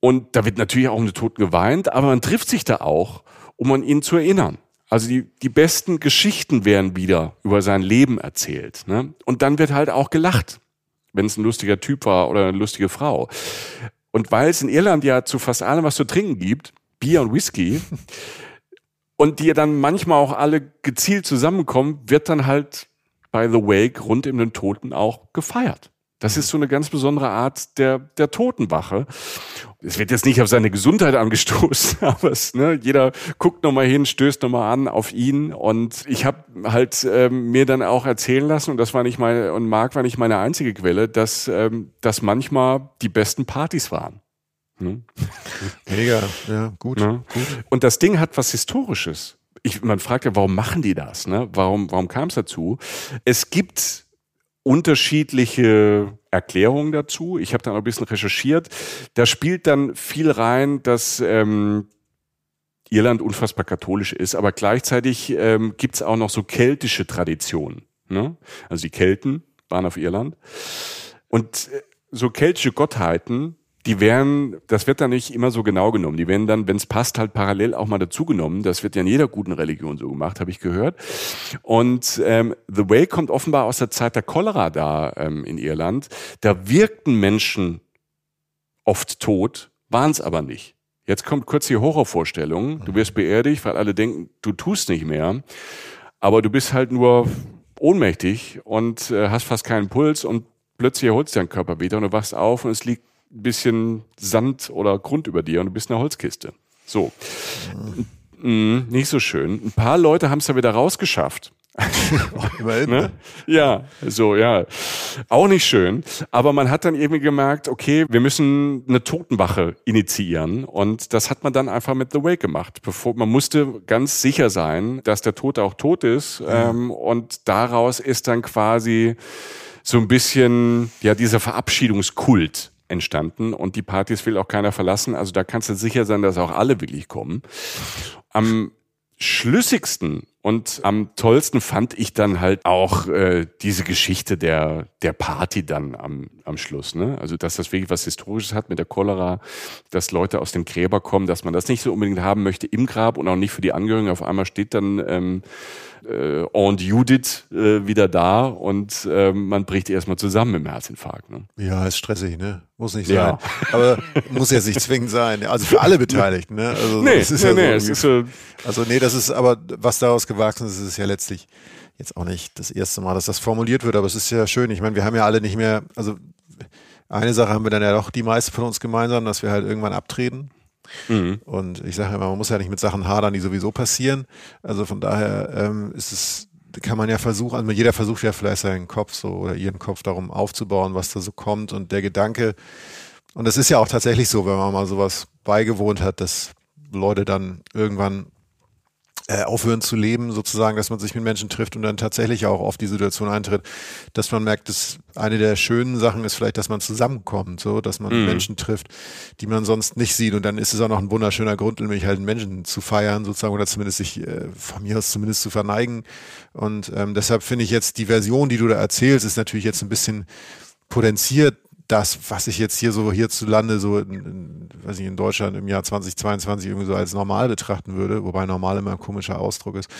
Und da wird natürlich auch um den Toten geweint, aber man trifft sich da auch, um an ihn zu erinnern. Also die, die besten Geschichten werden wieder über sein Leben erzählt. Ne? Und dann wird halt auch gelacht, wenn es ein lustiger Typ war oder eine lustige Frau. Und weil es in Irland ja zu fast allem was zu trinken gibt, Bier und Whisky, *laughs* und die dann manchmal auch alle gezielt zusammenkommen, wird dann halt bei The Wake rund um den Toten auch gefeiert. Das ist so eine ganz besondere Art der, der Totenwache. Es wird jetzt nicht auf seine Gesundheit angestoßen, *laughs* aber es, ne, jeder guckt nochmal hin, stößt nochmal an auf ihn. Und ich habe halt ähm, mir dann auch erzählen lassen, und das war nicht meine, und Marc war nicht meine einzige Quelle, dass ähm, das manchmal die besten Partys waren. Ne? *laughs* Mega, ja, gut, ne? gut. Und das Ding hat was Historisches. Ich, man fragt ja, warum machen die das? Ne? Warum, warum kam es dazu? Es gibt unterschiedliche Erklärungen dazu. Ich habe dann ein bisschen recherchiert. Da spielt dann viel rein, dass ähm, Irland unfassbar katholisch ist, aber gleichzeitig ähm, gibt es auch noch so keltische Traditionen. Ne? Also die Kelten waren auf Irland. Und äh, so keltische Gottheiten die werden, das wird dann nicht immer so genau genommen. Die werden dann, wenn es passt, halt parallel auch mal dazugenommen. Das wird ja in jeder guten Religion so gemacht, habe ich gehört. Und ähm, The Way kommt offenbar aus der Zeit der Cholera da ähm, in Irland. Da wirkten Menschen oft tot, waren es aber nicht. Jetzt kommt kurz die Horrorvorstellung. Du wirst beerdigt, weil alle denken, du tust nicht mehr. Aber du bist halt nur ohnmächtig und äh, hast fast keinen Puls und plötzlich erholst dein Körper wieder und du wachst auf und es liegt bisschen Sand oder Grund über dir und du bist eine Holzkiste. So. Mhm, nicht so schön. Ein paar Leute haben es da wieder rausgeschafft. *laughs* Ne? Ja, so, ja. Auch nicht schön. Aber man hat dann irgendwie gemerkt, okay, wir müssen eine Totenwache initiieren. Und das hat man dann einfach mit The Wake gemacht. Bevor, man musste ganz sicher sein, dass der Tote auch tot ist. Ja. Ähm, und daraus ist dann quasi so ein bisschen, ja, dieser Verabschiedungskult entstanden und die Partys will auch keiner verlassen. Also da kannst du sicher sein, dass auch alle wirklich kommen. Am schlüssigsten und am tollsten fand ich dann halt auch äh, diese Geschichte der, der Party dann am, am Schluss. Ne? Also, dass das wirklich was Historisches hat mit der Cholera, dass Leute aus dem Gräber kommen, dass man das nicht so unbedingt haben möchte im Grab und auch nicht für die Angehörigen. Auf einmal steht dann ähm, äh, Aunt Judith äh, wieder da und äh, man bricht erstmal zusammen im Herzinfarkt. Ne? Ja, ist stressig, ne? Muss nicht sein. Ja. Aber muss jetzt nicht zwingend sein. Also für alle Beteiligten, ne? Also nee, das ist nee, ja nee, so es ist so also nee, das ist aber, was daraus gewachsen ist, ist ja letztlich jetzt auch nicht das erste Mal, dass das formuliert wird, aber es ist ja schön. Ich meine, wir haben ja alle nicht mehr, also eine Sache haben wir dann ja doch die meisten von uns gemeinsam, dass wir halt irgendwann abtreten. Mhm. Und ich sage immer, man muss ja nicht mit Sachen hadern, die sowieso passieren. Also von daher ähm, ist es, kann man ja versuchen, also jeder versucht ja vielleicht seinen Kopf so oder ihren Kopf darum aufzubauen, was da so kommt. Und der Gedanke, und das ist ja auch tatsächlich so, wenn man mal sowas beigewohnt hat, dass Leute dann irgendwann äh, aufhören zu leben, sozusagen, dass man sich mit Menschen trifft und dann tatsächlich auch auf die Situation eintritt, dass man merkt, dass eine der schönen Sachen ist vielleicht, dass man zusammenkommt, so, dass man mhm. Menschen trifft, die man sonst nicht sieht und dann ist es auch noch ein wunderschöner Grund, nämlich halt einen Menschen zu feiern, sozusagen, oder zumindest sich äh, von mir aus zumindest zu verneigen und ähm, deshalb finde ich jetzt die Version, die du da erzählst, ist natürlich jetzt ein bisschen potenziert das, was ich jetzt hier so hierzulande so, in, in, weiß ich, in Deutschland im Jahr 2022 irgendwie so als normal betrachten würde, wobei normal immer ein komischer Ausdruck ist.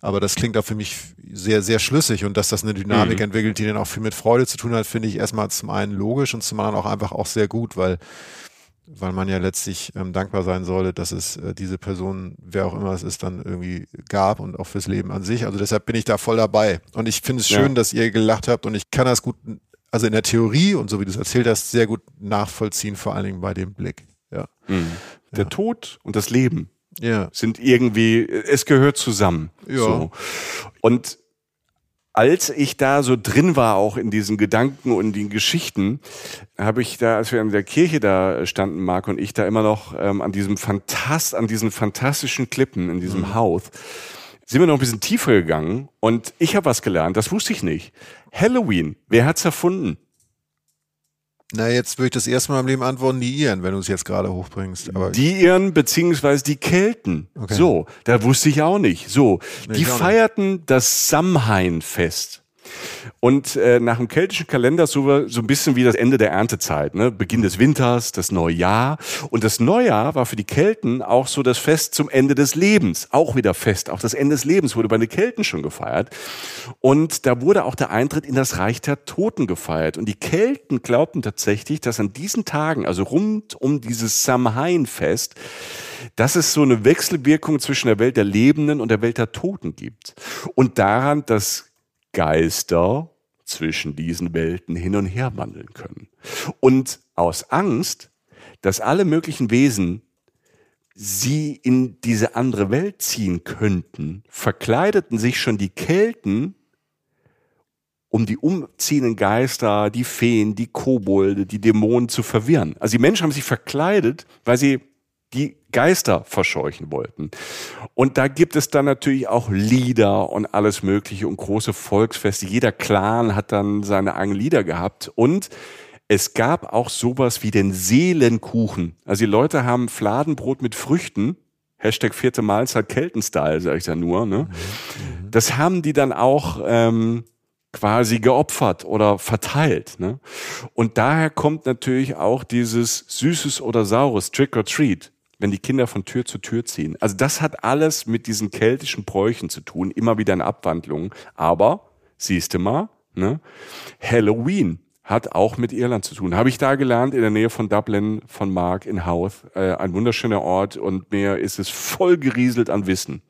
Aber das klingt auch für mich sehr, sehr schlüssig und dass das eine Dynamik mhm. entwickelt, die dann auch viel mit Freude zu tun hat, finde ich erstmal zum einen logisch und zum anderen auch einfach auch sehr gut, weil weil man ja letztlich ähm, dankbar sein sollte, dass es äh, diese Person, wer auch immer es ist, dann irgendwie gab und auch fürs Leben an sich. Also deshalb bin ich da voll dabei. Und ich finde es schön, ja. dass ihr gelacht habt und ich kann das gut also in der Theorie und so wie du es erzählt hast, sehr gut nachvollziehen, vor allen Dingen bei dem Blick. Ja. Mhm. Der ja. Tod und das Leben ja. sind irgendwie, es gehört zusammen. Ja. So. Und als ich da so drin war, auch in diesen Gedanken und den Geschichten, habe ich da, als wir in der Kirche da standen, Marc und ich, da immer noch ähm, an diesem Fantast, an diesen fantastischen Klippen in diesem mhm. Haus, sind wir noch ein bisschen tiefer gegangen und ich habe was gelernt, das wusste ich nicht. Halloween, wer hat's erfunden? Na, jetzt würde ich das erste Mal im Leben antworten, die Iren, wenn du es jetzt gerade hochbringst. Aber die Iren beziehungsweise die Kelten. Okay. So, da wusste ich auch nicht. So, nee, die feierten nicht. das Samhain-Fest. Und äh, nach dem keltischen Kalender so, so ein bisschen wie das Ende der Erntezeit, ne? Beginn des Winters, das neue Jahr. Und das Neujahr war für die Kelten auch so das Fest zum Ende des Lebens. Auch wieder Fest. Auch das Ende des Lebens wurde bei den Kelten schon gefeiert. Und da wurde auch der Eintritt in das Reich der Toten gefeiert. Und die Kelten glaubten tatsächlich, dass an diesen Tagen, also rund um dieses Samhain-Fest, dass es so eine Wechselwirkung zwischen der Welt der Lebenden und der Welt der Toten gibt. Und daran, dass Geister zwischen diesen Welten hin und her wandeln können. Und aus Angst, dass alle möglichen Wesen sie in diese andere Welt ziehen könnten, verkleideten sich schon die Kelten, um die umziehenden Geister, die Feen, die Kobolde, die Dämonen zu verwirren. Also die Menschen haben sich verkleidet, weil sie die Geister verscheuchen wollten. Und da gibt es dann natürlich auch Lieder und alles Mögliche und große Volksfeste. Jeder Clan hat dann seine eigenen Lieder gehabt und es gab auch sowas wie den Seelenkuchen. Also die Leute haben Fladenbrot mit Früchten. Hashtag vierte Mahlzeit Keltenstyle, sage ich da nur. Ne? Mhm. Das haben die dann auch ähm, quasi geopfert oder verteilt. Ne? Und daher kommt natürlich auch dieses Süßes oder Saures, Trick or Treat wenn die Kinder von Tür zu Tür ziehen. Also das hat alles mit diesen keltischen Bräuchen zu tun, immer wieder in Abwandlungen. Aber, siehst du mal, ne? Halloween hat auch mit Irland zu tun. Habe ich da gelernt, in der Nähe von Dublin, von Mark in Howth. Äh, ein wunderschöner Ort und mir ist es voll gerieselt an Wissen.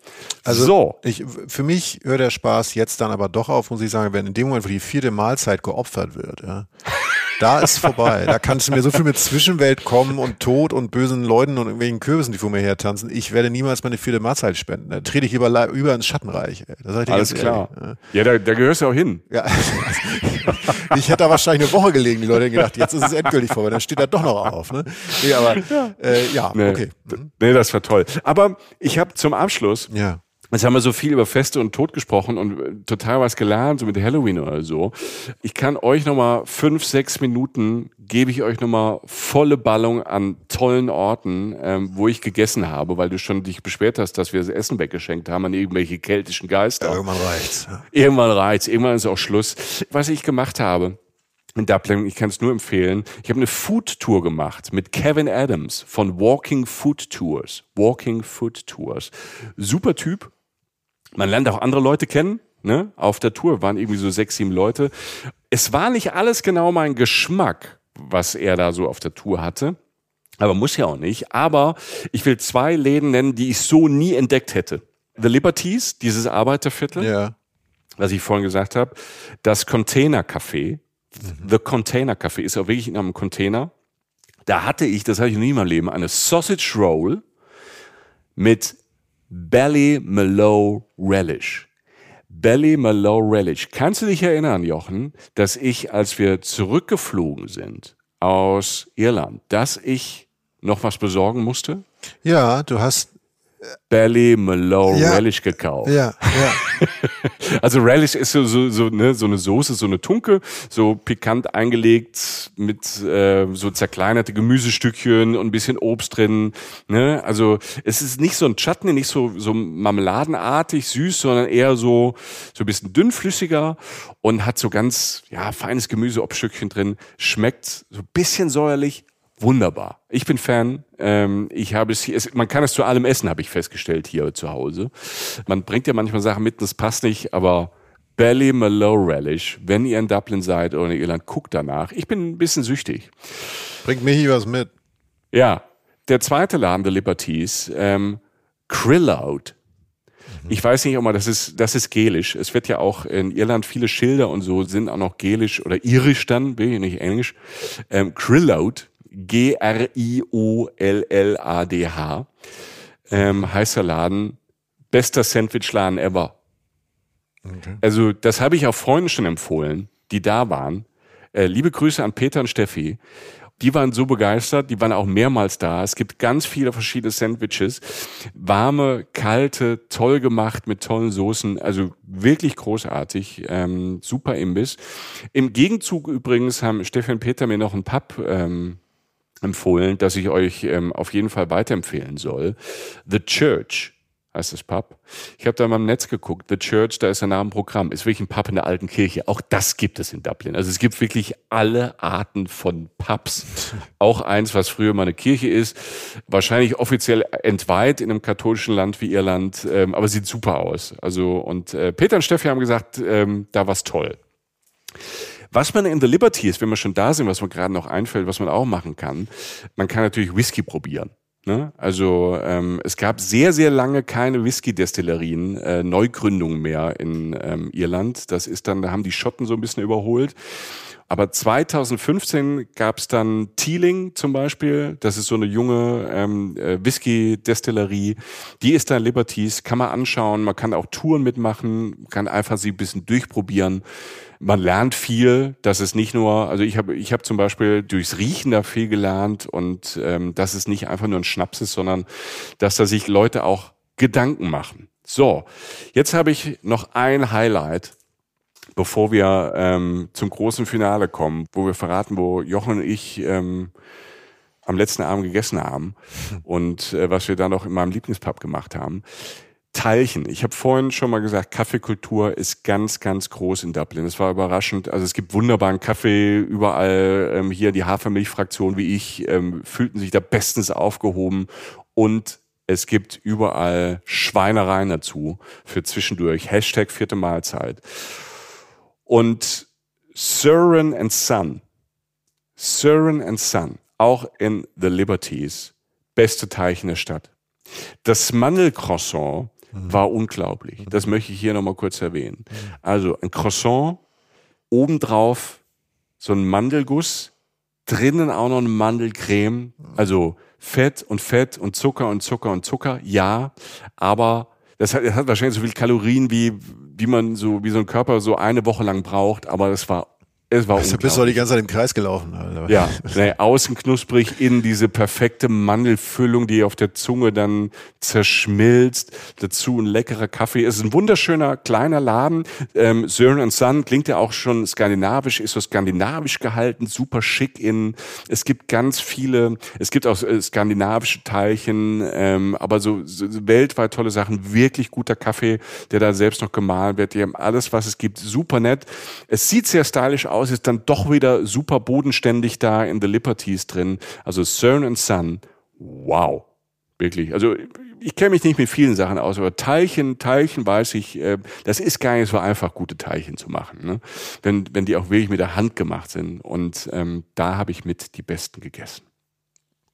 Also so. ich, für mich hört der Spaß jetzt dann aber doch auf, muss ich sagen, wenn in dem Moment, wo die vierte Mahlzeit geopfert wird, ja, Da ist vorbei. Da kannst du mir so viel mit Zwischenwelt kommen und Tod und bösen Leuten und irgendwelchen Kürbissen, die vor mir her tanzen. Ich werde niemals meine vierte Mahlzeit spenden. Da trete ich lieber über ins Schattenreich. Alles klar. Ehrlich. Ja, da, da gehörst du auch hin. Ja. *laughs* ich hätte da wahrscheinlich eine Woche gelegen, die Leute hätten gedacht, jetzt ist es endgültig vorbei. Dann steht er doch noch auf. Ne? Nee, aber äh, ja, nee, okay. Nee, das war toll. Aber ich habe zum Abschluss ja. Jetzt haben wir so viel über Feste und Tod gesprochen und äh, total was gelernt, so mit Halloween oder so. Ich kann euch nochmal fünf, sechs Minuten, gebe ich euch nochmal volle Ballung an tollen Orten, ähm, wo ich gegessen habe, weil du schon dich beschwert hast, dass wir das Essen weggeschenkt haben an irgendwelche keltischen Geister. Ja, irgendwann reicht's. Irgendwann reicht's, irgendwann ist auch Schluss. Was ich gemacht habe, in Dublin, ich kann es nur empfehlen. Ich habe eine Food Tour gemacht mit Kevin Adams von Walking Food Tours. Walking Food Tours. Super Typ, man lernt auch andere Leute kennen. Ne? Auf der Tour waren irgendwie so sechs, sieben Leute. Es war nicht alles genau mein Geschmack, was er da so auf der Tour hatte. Aber muss ja auch nicht. Aber ich will zwei Läden nennen, die ich so nie entdeckt hätte. The Liberties, dieses Arbeiterviertel, ja. was ich vorhin gesagt habe. Das Container Café. Mhm. The Container Café ist auch wirklich in einem Container. Da hatte ich, das hatte ich noch nie in meinem Leben, eine Sausage Roll mit Belly Mallow Relish. Belly Mallow Relish. Kannst du dich erinnern, Jochen, dass ich, als wir zurückgeflogen sind aus Irland, dass ich noch was besorgen musste? Ja, du hast Belly Mallow ja, Relish gekauft. Ja, ja. *laughs* also Relish ist so, so, so, ne, so eine Soße, so eine Tunke, so pikant eingelegt mit äh, so zerkleinerte Gemüsestückchen und ein bisschen Obst drin. Ne? Also es ist nicht so ein Chutney, nicht so, so marmeladenartig süß, sondern eher so, so ein bisschen dünnflüssiger und hat so ganz ja, feines Gemüse, Obststückchen drin. Schmeckt so ein bisschen säuerlich, wunderbar. Ich bin Fan. Ähm, ich habe es es, man kann es zu allem essen, habe ich festgestellt hier zu Hause. Man bringt ja manchmal Sachen mit, das passt nicht, aber Belly Mallow Relish, wenn ihr in Dublin seid oder in Irland, guckt danach. Ich bin ein bisschen süchtig. Bringt mir hier was mit. Ja, der zweite Laden der Liberties, ähm, Krillout. Ich weiß nicht, ob man das ist, das ist gelisch. Es wird ja auch in Irland viele Schilder und so sind auch noch gelisch oder irisch dann, bin ich nicht englisch. Ähm, Krillout G-R-I-O-L-L-A-D-H. Ähm, heißer Laden. Bester Sandwichladen ever. Okay. Also, das habe ich auch Freunden schon empfohlen, die da waren. Äh, liebe Grüße an Peter und Steffi. Die waren so begeistert, die waren auch mehrmals da. Es gibt ganz viele verschiedene Sandwiches. Warme, kalte, toll gemacht mit tollen Soßen. Also wirklich großartig. Ähm, super Imbiss. Im Gegenzug übrigens haben Steffi und Peter mir noch ein Pub ähm, empfohlen, dass ich euch ähm, auf jeden Fall weiterempfehlen soll. The Church heißt das Pub. Ich habe da mal im Netz geguckt. The Church, da ist der Name Programm. Ist wirklich ein Pub in der alten Kirche. Auch das gibt es in Dublin. Also es gibt wirklich alle Arten von Pubs. *laughs* Auch eins, was früher mal eine Kirche ist. Wahrscheinlich offiziell entweiht in einem katholischen Land wie Irland. Ähm, aber sieht super aus. Also und äh, Peter und Steffi haben gesagt, ähm, da war's toll. Was man in The Liberty ist, wenn wir schon da sind, was mir gerade noch einfällt, was man auch machen kann, man kann natürlich Whisky probieren. Ne? Also ähm, es gab sehr, sehr lange keine Whisky-Destillerien, äh, Neugründungen mehr in ähm, Irland. Das ist dann, da haben die Schotten so ein bisschen überholt. Aber 2015 gab es dann Teeling zum Beispiel. Das ist so eine junge ähm, äh, Whisky-Destillerie. Die ist da in Liberties, kann man anschauen. Man kann auch Touren mitmachen, kann einfach sie ein bisschen durchprobieren man lernt viel, dass es nicht nur, also ich habe ich hab zum Beispiel durchs Riechen da viel gelernt und ähm, dass es nicht einfach nur ein Schnaps ist, sondern dass da sich Leute auch Gedanken machen. So, jetzt habe ich noch ein Highlight, bevor wir ähm, zum großen Finale kommen, wo wir verraten, wo Jochen und ich ähm, am letzten Abend gegessen haben und äh, was wir da noch in meinem Lieblingspub gemacht haben. Teilchen. Ich habe vorhin schon mal gesagt, Kaffeekultur ist ganz, ganz groß in Dublin. Es war überraschend. Also es gibt wunderbaren Kaffee überall. Ähm, hier die Hafermilchfraktion wie ich ähm, fühlten sich da bestens aufgehoben und es gibt überall Schweinereien dazu für zwischendurch. Hashtag vierte Mahlzeit. Und Surin and Son. Surin and Son. Auch in The Liberties. Beste Teilchen der Stadt. Das Mandelcroissant war unglaublich. Das möchte ich hier nochmal kurz erwähnen. Also ein Croissant, obendrauf so ein Mandelguss, drinnen auch noch eine Mandelcreme. Also Fett und Fett und Zucker und Zucker und Zucker, ja, aber das hat, das hat wahrscheinlich so viel Kalorien, wie, wie man so, wie so ein Körper so eine Woche lang braucht, aber das war es war also bist du die ganze Zeit im Kreis gelaufen. Alter. Ja, nee, außen knusprig, innen diese perfekte Mandelfüllung, die auf der Zunge dann zerschmilzt. Dazu ein leckerer Kaffee. Es ist ein wunderschöner kleiner Laden. Ähm, Sören Sun klingt ja auch schon skandinavisch, ist so skandinavisch gehalten, super schick innen. Es gibt ganz viele, es gibt auch äh, skandinavische Teilchen, ähm, aber so, so weltweit tolle Sachen. Wirklich guter Kaffee, der da selbst noch gemahlen wird. Die haben alles, was es gibt. Super nett. Es sieht sehr stylisch aus aus, ist dann doch wieder super bodenständig da in The Liberties drin. Also CERN and Sun, wow. Wirklich. Also ich kenne mich nicht mit vielen Sachen aus, aber Teilchen, Teilchen weiß ich, äh, das ist gar nicht so einfach, gute Teilchen zu machen. Ne? Wenn, wenn die auch wirklich mit der Hand gemacht sind. Und ähm, da habe ich mit die besten gegessen.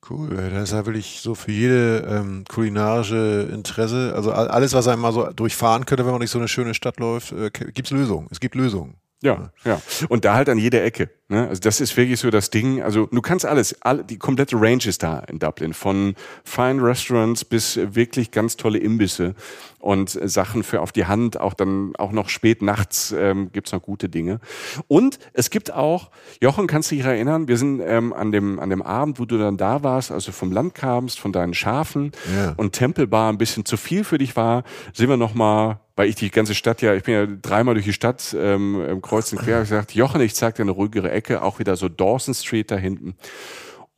Cool, das ist ja wirklich so für jede ähm, kulinarische Interesse, also alles, was einem mal so durchfahren könnte, wenn man durch so eine schöne Stadt läuft, äh, gibt es Lösungen. Es gibt Lösungen. Ja, ja. Und da halt an jeder Ecke. Ne? Also das ist wirklich so das Ding. Also du kannst alles, all, die komplette Range ist da in Dublin. Von Fine Restaurants bis wirklich ganz tolle Imbisse und Sachen für auf die Hand. Auch dann auch noch spät nachts ähm, gibt's noch gute Dinge. Und es gibt auch, Jochen, kannst du dich erinnern, wir sind ähm, an, dem, an dem Abend, wo du dann da warst, also vom Land kamst, von deinen Schafen ja. und Tempelbar ein bisschen zu viel für dich war, sind wir noch mal weil ich die ganze Stadt ja, ich bin ja dreimal durch die Stadt ähm, kreuz und quer, gesagt, Jochen, ich zeig dir eine ruhigere Ecke, auch wieder so Dawson Street da hinten.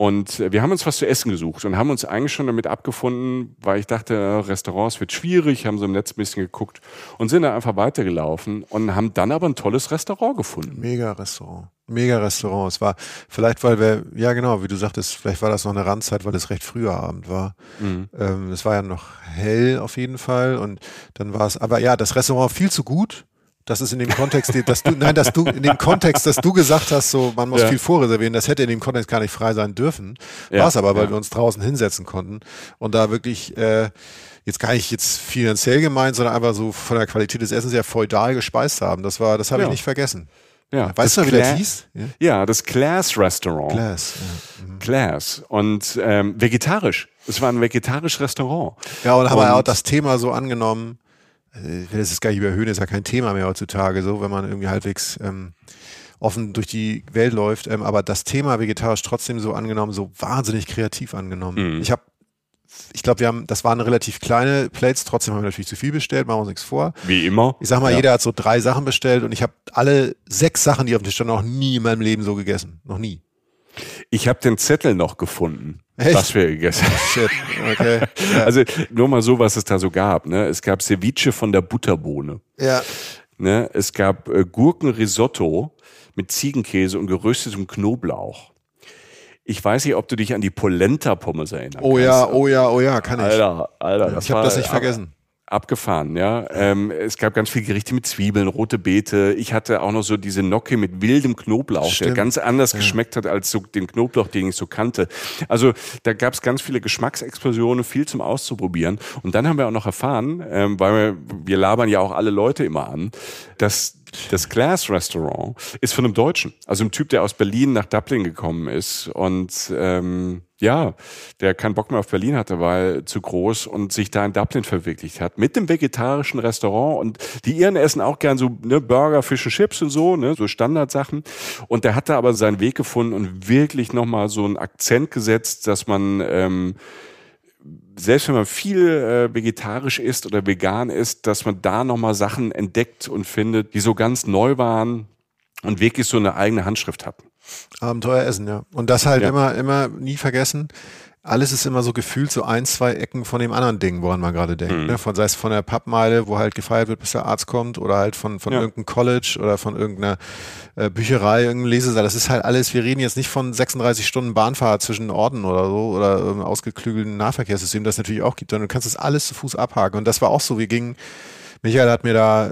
Und äh, wir haben uns was zu essen gesucht und haben uns eigentlich schon damit abgefunden, weil ich dachte, äh, Restaurants wird schwierig, haben so im Netz ein bisschen geguckt und sind da einfach weitergelaufen und haben dann aber ein tolles Restaurant gefunden. Mega Restaurant. Mega Restaurant. Es war vielleicht, weil wir, ja genau, wie du sagtest, vielleicht war das noch eine Randzeit, weil es recht früher Abend war. Mhm. Ähm, es war ja noch hell auf jeden Fall und dann war es, aber ja, das Restaurant viel zu gut das ist in dem Kontext, dass du, nein, dass du, in dem Kontext, dass du gesagt hast, so, man muss ja. viel vorreservieren, das hätte in dem Kontext gar nicht frei sein dürfen. Ja. War es aber, weil ja. wir uns draußen hinsetzen konnten und da wirklich, äh, jetzt gar nicht jetzt finanziell gemeint, sondern einfach so von der Qualität des Essens ja feudal gespeist haben. Das war, das habe ich nicht vergessen. Ja, weißt du, wie das hieß? Ja? ja, das Class Restaurant. Class. Ja. Mhm. Class. Und ähm, vegetarisch. Es war ein vegetarisches Restaurant. Ja, und, haben wir auch das Thema so angenommen, ich will das jetzt gar nicht überhöhen, ist ja kein Thema mehr heutzutage, so, wenn man irgendwie halbwegs ähm, offen durch die Welt läuft. Ähm, aber das Thema vegetarisch trotzdem so angenommen, so wahnsinnig kreativ angenommen. Mhm. Ich habe ich glaube, wir haben, das waren relativ kleine Plates, trotzdem haben wir natürlich zu viel bestellt, machen wir uns nichts vor. Wie immer. Ich sag mal, ja. jeder hat so drei Sachen bestellt und ich habe alle sechs Sachen, die auf dem Tisch standen, noch nie in meinem Leben so gegessen. Noch nie. Ich habe den Zettel noch gefunden. Echt? Was wir gegessen haben. Okay. Ja. *laughs* Also nur mal so, was es da so gab. Ne? Es gab Ceviche von der Butterbohne. Ja. Ne? Es gab äh, Gurkenrisotto mit Ziegenkäse und geröstetem Knoblauch. Ich weiß nicht, ob du dich an die Polenta-Pommes erinnerst. Oh ja, oh ja, oh ja, kann ich. Alter, Alter. ich habe das nicht vergessen abgefahren, ja. Ähm, es gab ganz viele Gerichte mit Zwiebeln, rote Beete. Ich hatte auch noch so diese Nocke mit wildem Knoblauch, Stimmt. der ganz anders ja. geschmeckt hat als so den Knoblauch, den ich so kannte. Also da gab es ganz viele Geschmacksexplosionen, viel zum Auszuprobieren. Und dann haben wir auch noch erfahren, ähm, weil wir, wir labern ja auch alle Leute immer an, dass das Glass Restaurant ist von einem Deutschen, also einem Typ, der aus Berlin nach Dublin gekommen ist und ähm, ja, der keinen Bock mehr auf Berlin hatte, weil zu groß und sich da in Dublin verwirklicht hat. Mit dem vegetarischen Restaurant und die Iren essen auch gern so ne, Burger, Fisch und Chips und so, ne, so Standardsachen. Und der hat da aber seinen Weg gefunden und wirklich nochmal so einen Akzent gesetzt, dass man ähm, selbst wenn man viel äh, vegetarisch isst oder vegan isst, dass man da nochmal Sachen entdeckt und findet, die so ganz neu waren und wirklich so eine eigene Handschrift hatten. Abenteuer essen, ja. Und das halt ja. immer, immer nie vergessen. Alles ist immer so gefühlt so ein, zwei Ecken von dem anderen Ding, woran man gerade denkt. Mhm. Ne? Von, sei es von der Pappmeile, wo halt gefeiert wird, bis der Arzt kommt, oder halt von, von ja. irgendeinem College oder von irgendeiner äh, Bücherei, irgendeinem Lesesaal. Das ist halt alles, wir reden jetzt nicht von 36 Stunden Bahnfahrt zwischen Orten oder so oder ähm, ausgeklügelten Nahverkehrssystem, das natürlich auch gibt, sondern du kannst das alles zu Fuß abhaken. Und das war auch so, wir gingen, Michael hat mir da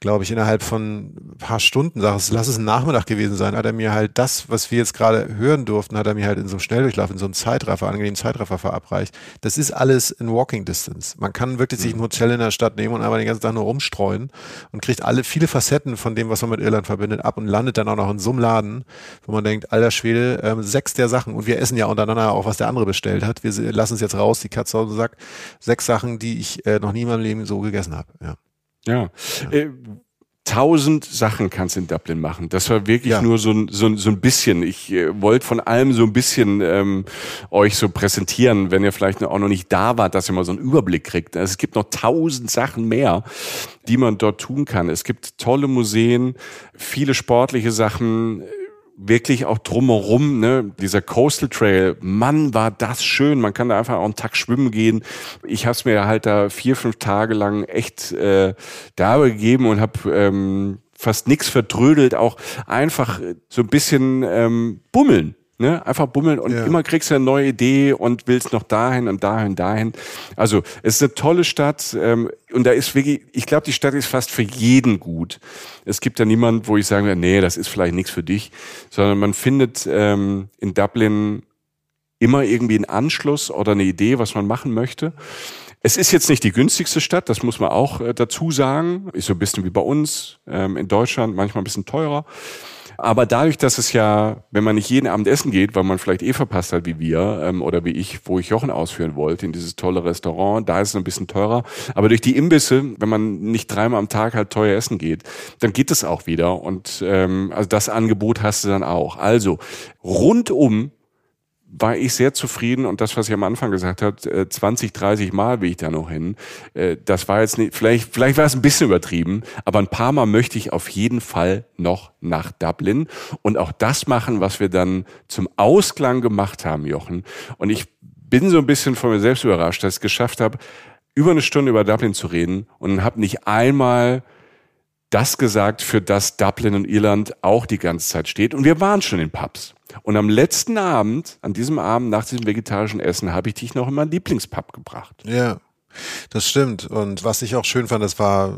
glaube ich, innerhalb von ein paar Stunden, sag es, lass es ein Nachmittag gewesen sein, hat er mir halt das, was wir jetzt gerade hören durften, hat er mir halt in so einem Schnelldurchlauf, in so einem Zeitraffer, angenehmen Zeitraffer verabreicht. Das ist alles in Walking Distance. Man kann wirklich sich ein Hotel in der Stadt nehmen und einfach den ganzen Tag nur rumstreuen und kriegt alle viele Facetten von dem, was man mit Irland verbindet, ab und landet dann auch noch in so einem Laden, wo man denkt, alter Schwede, ähm, sechs der Sachen und wir essen ja untereinander auch, was der andere bestellt hat. Wir lassen es jetzt raus, die Katze aus dem Sack. Sechs Sachen, die ich äh, noch nie in meinem Leben so gegessen habe. Ja. Ja. ja. Äh, tausend Sachen kannst du in Dublin machen. Das war wirklich ja. nur so ein, so, so ein bisschen. Ich äh, wollte von allem so ein bisschen ähm, euch so präsentieren, wenn ihr vielleicht auch noch nicht da wart, dass ihr mal so einen Überblick kriegt. Also es gibt noch tausend Sachen mehr, die man dort tun kann. Es gibt tolle Museen, viele sportliche Sachen, wirklich auch drumherum, ne, dieser Coastal Trail, Mann, war das schön. Man kann da einfach auch einen Tag schwimmen gehen. Ich habe es mir halt da vier, fünf Tage lang echt äh, da gegeben und habe ähm, fast nichts verdrödelt, auch einfach so ein bisschen ähm, bummeln. Ne? Einfach bummeln und ja. immer kriegst du eine neue Idee und willst noch dahin und dahin, dahin. Also es ist eine tolle Stadt ähm, und da ist wirklich, ich glaube, die Stadt ist fast für jeden gut. Es gibt da niemand, wo ich sagen würde, nee, das ist vielleicht nichts für dich, sondern man findet ähm, in Dublin immer irgendwie einen Anschluss oder eine Idee, was man machen möchte. Es ist jetzt nicht die günstigste Stadt, das muss man auch äh, dazu sagen. Ist so ein bisschen wie bei uns ähm, in Deutschland, manchmal ein bisschen teurer. Aber dadurch, dass es ja, wenn man nicht jeden Abend essen geht, weil man vielleicht eh verpasst hat wie wir ähm, oder wie ich, wo ich Jochen ausführen wollte, in dieses tolle Restaurant, da ist es ein bisschen teurer. Aber durch die Imbisse, wenn man nicht dreimal am Tag halt teuer essen geht, dann geht es auch wieder. Und ähm, also das Angebot hast du dann auch. Also rundum war ich sehr zufrieden und das, was ich am Anfang gesagt habe, 20, 30 Mal will ich da noch hin. Äh, das war jetzt nicht, vielleicht, vielleicht war es ein bisschen übertrieben, aber ein paar Mal möchte ich auf jeden Fall noch nach Dublin und auch das machen, was wir dann zum Ausklang gemacht haben, Jochen. Und ich bin so ein bisschen von mir selbst überrascht, dass ich es geschafft habe, über eine Stunde über Dublin zu reden und habe nicht einmal das gesagt, für das Dublin und Irland auch die ganze Zeit steht. Und wir waren schon in Pubs. Und am letzten Abend, an diesem Abend nach diesem vegetarischen Essen, habe ich dich noch in meinen Lieblingspub gebracht. Ja, das stimmt. Und was ich auch schön fand, das war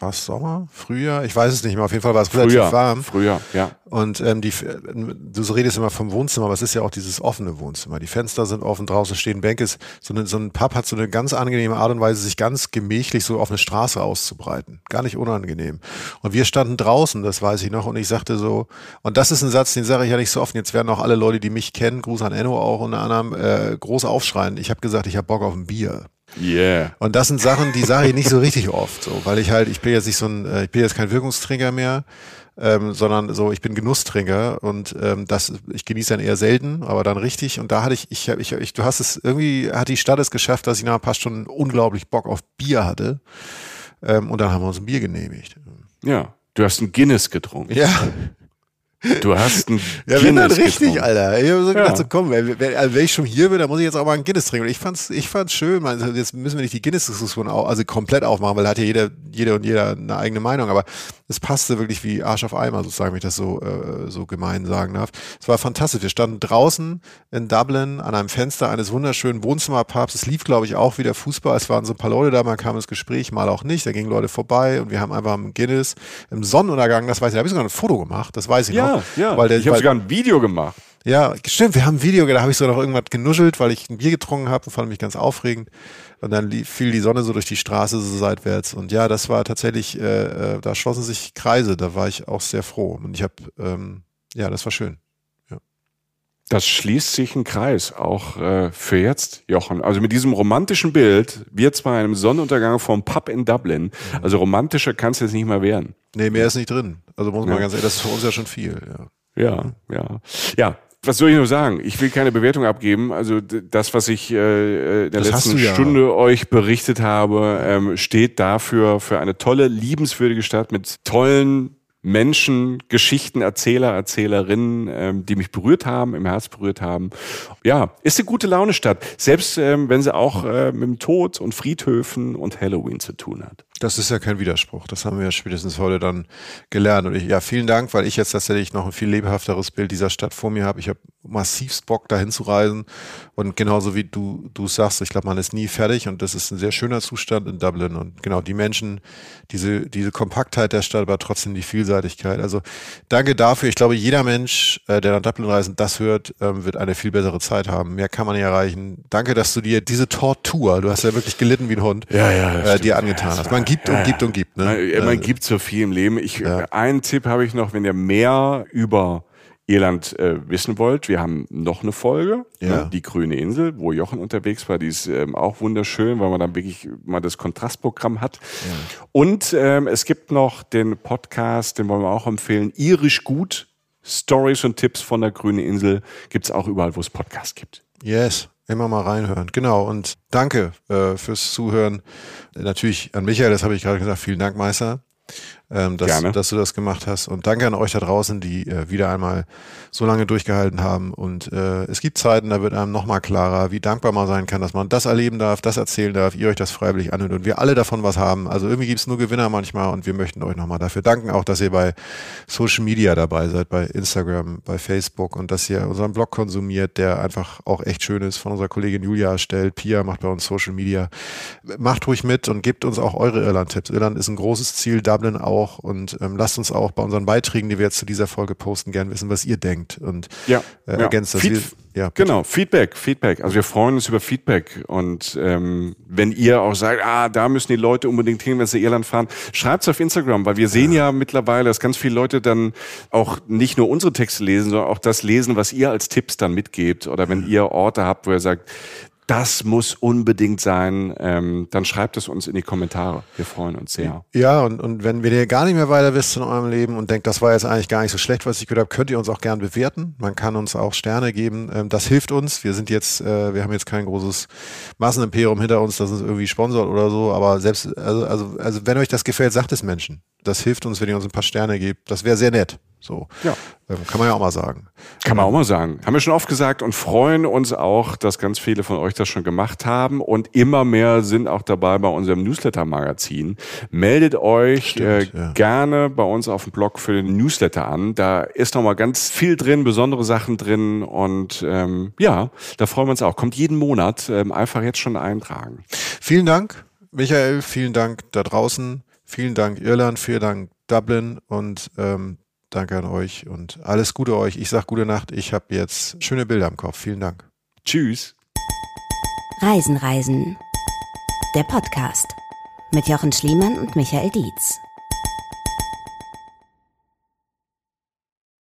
war es Sommer, Frühjahr? Ich weiß es nicht mehr. Auf jeden Fall war es relativ Frühjahr, warm. Frühjahr, ja. Und ähm, die, du redest immer vom Wohnzimmer, aber es ist ja auch dieses offene Wohnzimmer. Die Fenster sind offen, draußen stehen Bänke. So, eine, so ein Pub hat so eine ganz angenehme Art und Weise, sich ganz gemächlich so auf eine Straße auszubreiten. Gar nicht unangenehm. Und wir standen draußen, das weiß ich noch, und ich sagte so, und das ist ein Satz, den sage ich ja nicht so oft. Jetzt werden auch alle Leute, die mich kennen, Gruß an Enno auch unter anderem, äh, groß aufschreien. Ich habe gesagt, ich habe Bock auf ein Bier. Yeah. Und das sind Sachen, die sage ich nicht so richtig oft, so, weil ich halt, ich bin jetzt nicht so ein, äh, ich bin jetzt kein Wirkungstrinker mehr, ähm, sondern so, ich bin Genusstrinker und ähm, das, ich genieße dann eher selten, aber dann richtig. Und da hatte ich, ich, ich, ich du hast es irgendwie, hat die Stadt es geschafft, dass ich nach ein paar Stunden unglaublich Bock auf Bier hatte. Ähm, und dann haben wir uns ein Bier genehmigt. Ja, du hast ein Guinness getrunken. Ja. Du hast ein *laughs* Ja, wenn dann richtig, getrunken. Alter. Ich habe so gedacht, ja. so komm, wenn, wenn, also wenn ich schon hier bin, dann muss ich jetzt auch mal ein Guinness trinken. Und ich fand's, ich fand's schön. Also jetzt müssen wir nicht die Guinness-Diskussion also komplett aufmachen, weil da hat ja jeder, jeder und jeder eine eigene Meinung. Aber es passte wirklich wie Arsch auf Eimer, sozusagen, wenn ich das so, äh, so gemein sagen darf. Es war fantastisch. Wir standen draußen in Dublin an einem Fenster eines wunderschönen Wohnzimmerpubs. Es lief, glaube ich, auch wieder Fußball. Es waren so ein paar Leute da, mal kam ins Gespräch, mal auch nicht. Da gingen Leute vorbei und wir haben einfach im Guinness im Sonnenuntergang, das weiß ich, da habe ich sogar ein Foto gemacht, das weiß ich ja, noch. Ja, weil der, ich habe sogar ein Video gemacht. Ja, stimmt, wir haben ein Video, da habe ich sogar noch irgendwas genuschelt, weil ich ein Bier getrunken habe und fand mich ganz aufregend. Und dann fiel die Sonne so durch die Straße so seitwärts. Und ja, das war tatsächlich, äh, äh, da schlossen sich Kreise, da war ich auch sehr froh. Und ich habe, ähm, ja, das war schön. Das schließt sich ein Kreis, auch äh, für jetzt, Jochen. Also mit diesem romantischen Bild, wir zwar einem Sonnenuntergang vom Pub in Dublin, mhm. also romantischer kann es jetzt nicht mehr werden. Nee, mehr ist nicht drin. Also muss man ja. ganz ehrlich, das ist für uns ja schon viel, ja. Ja, ja. Ja, was soll ich nur sagen? Ich will keine Bewertung abgeben. Also das, was ich äh, in der das letzten ja. Stunde euch berichtet habe, ähm, steht dafür für eine tolle, liebenswürdige Stadt mit tollen Menschen, Geschichten, Erzähler, Erzählerinnen, ähm, die mich berührt haben, im Herz berührt haben. Ja, ist eine gute Laune Stadt, selbst ähm, wenn sie auch äh, mit dem Tod und Friedhöfen und Halloween zu tun hat. Das ist ja kein Widerspruch. Das haben wir ja spätestens heute dann gelernt. Und ich, ja, vielen Dank, weil ich jetzt tatsächlich noch ein viel lebhafteres Bild dieser Stadt vor mir habe. Ich habe massivst Bock, dahin zu reisen. Und genauso wie du, du sagst, ich glaube, man ist nie fertig und das ist ein sehr schöner Zustand in Dublin. Und genau, die Menschen, diese, diese Kompaktheit der Stadt, aber trotzdem die Vielseitigkeit. Also danke dafür. Ich glaube, jeder Mensch, äh, der nach Dublin reist und das hört, ähm, wird eine viel bessere Zeit haben. Mehr kann man nicht erreichen. Danke, dass du dir diese Tortur, du hast ja wirklich gelitten wie ein Hund, ja, ja, äh, dir angetan hast. Man gibt und gibt und gibt. Ne? Man, man gibt so viel im Leben. Ich. Einen Tipp habe ich noch, wenn ihr mehr über Irland äh, wissen wollt, wir haben noch eine Folge, ne? ja. ne, die Grüne Insel, wo Jochen unterwegs war. Die ist ähm, auch wunderschön, weil man dann wirklich mal das Kontrastprogramm hat. Ja. Und ähm, es gibt noch den Podcast, den wollen wir auch empfehlen, Irisch gut. Stories und Tipps von der Grüne Insel gibt's auch überall, wo es Podcasts gibt. Yes. Immer mal reinhören. Genau. Und danke äh, fürs Zuhören. Natürlich an Michael, das habe ich gerade gesagt. Vielen Dank, Meister ähm, dass, Gerne. dass du das gemacht hast. Und danke an euch da draußen, die äh, wieder einmal so lange durchgehalten haben. Und äh, es gibt Zeiten, da wird einem nochmal klarer, wie dankbar man sein kann, dass man das erleben darf, das erzählen darf, ihr euch das freiwillig anhört und wir alle davon was haben. Also irgendwie gibt's nur Gewinner manchmal und wir möchten euch nochmal dafür danken, auch dass ihr bei Social Media dabei seid, bei Instagram, bei Facebook und dass ihr unseren Blog konsumiert, der einfach auch echt schön ist, von unserer Kollegin Julia erstellt. Pia macht bei uns Social Media. Macht ruhig mit und gebt uns auch eure Irland-Tipps. Irland ist ein großes Ziel, Dublin auch auch und ähm, lasst uns auch bei unseren Beiträgen, die wir jetzt zu dieser Folge posten, gern wissen, was ihr denkt und ja, äh, ergänzt das. Feed, ja, genau, Feedback, Feedback. Also wir freuen uns über Feedback und ähm, wenn ihr auch sagt, ah, da müssen die Leute unbedingt hin, wenn sie Irland fahren, schreibt's auf Instagram, weil wir sehen ja. ja mittlerweile, dass ganz viele Leute dann auch nicht nur unsere Texte lesen, sondern auch das lesen, was ihr als Tipps dann mitgebt oder wenn ihr Orte habt, wo ihr sagt, das muss unbedingt sein, ähm, dann schreibt es uns in die Kommentare. Wir freuen uns sehr. Ja, und, und wenn, ihr gar nicht mehr weiter wisst in eurem Leben und denkt, das war jetzt eigentlich gar nicht so schlecht, was ich gehört habe, könnt ihr uns auch gern bewerten. Man kann uns auch Sterne geben. Ähm, das hilft uns. Wir sind jetzt, äh, wir haben jetzt kein großes Massenimperium hinter uns, das uns irgendwie sponsort oder so, aber selbst, also, also, also wenn euch das gefällt, sagt es Menschen. Das hilft uns, wenn ihr uns ein paar Sterne gebt. Das wäre sehr nett. So. Ja. Ähm, kann man ja auch mal sagen. Kann man auch mal sagen. Haben wir schon oft gesagt und freuen uns auch, dass ganz viele von euch das schon gemacht haben und immer mehr sind auch dabei bei unserem Newsletter-Magazin. Meldet euch Stimmt, äh, ja. gerne bei uns auf dem Blog für den Newsletter an. Da ist nochmal ganz viel drin, besondere Sachen drin und ähm, ja, da freuen wir uns auch. Kommt jeden Monat, ähm, einfach jetzt schon eintragen. Vielen Dank, Michael. Vielen Dank da draußen. Vielen Dank Irland. Vielen Dank Dublin und ähm, Danke an euch und alles Gute euch. Ich sage gute Nacht. Ich habe jetzt schöne Bilder im Kopf. Vielen Dank. Tschüss. Reisen, Reisen. Der Podcast mit Jochen Schliemann und Michael Dietz.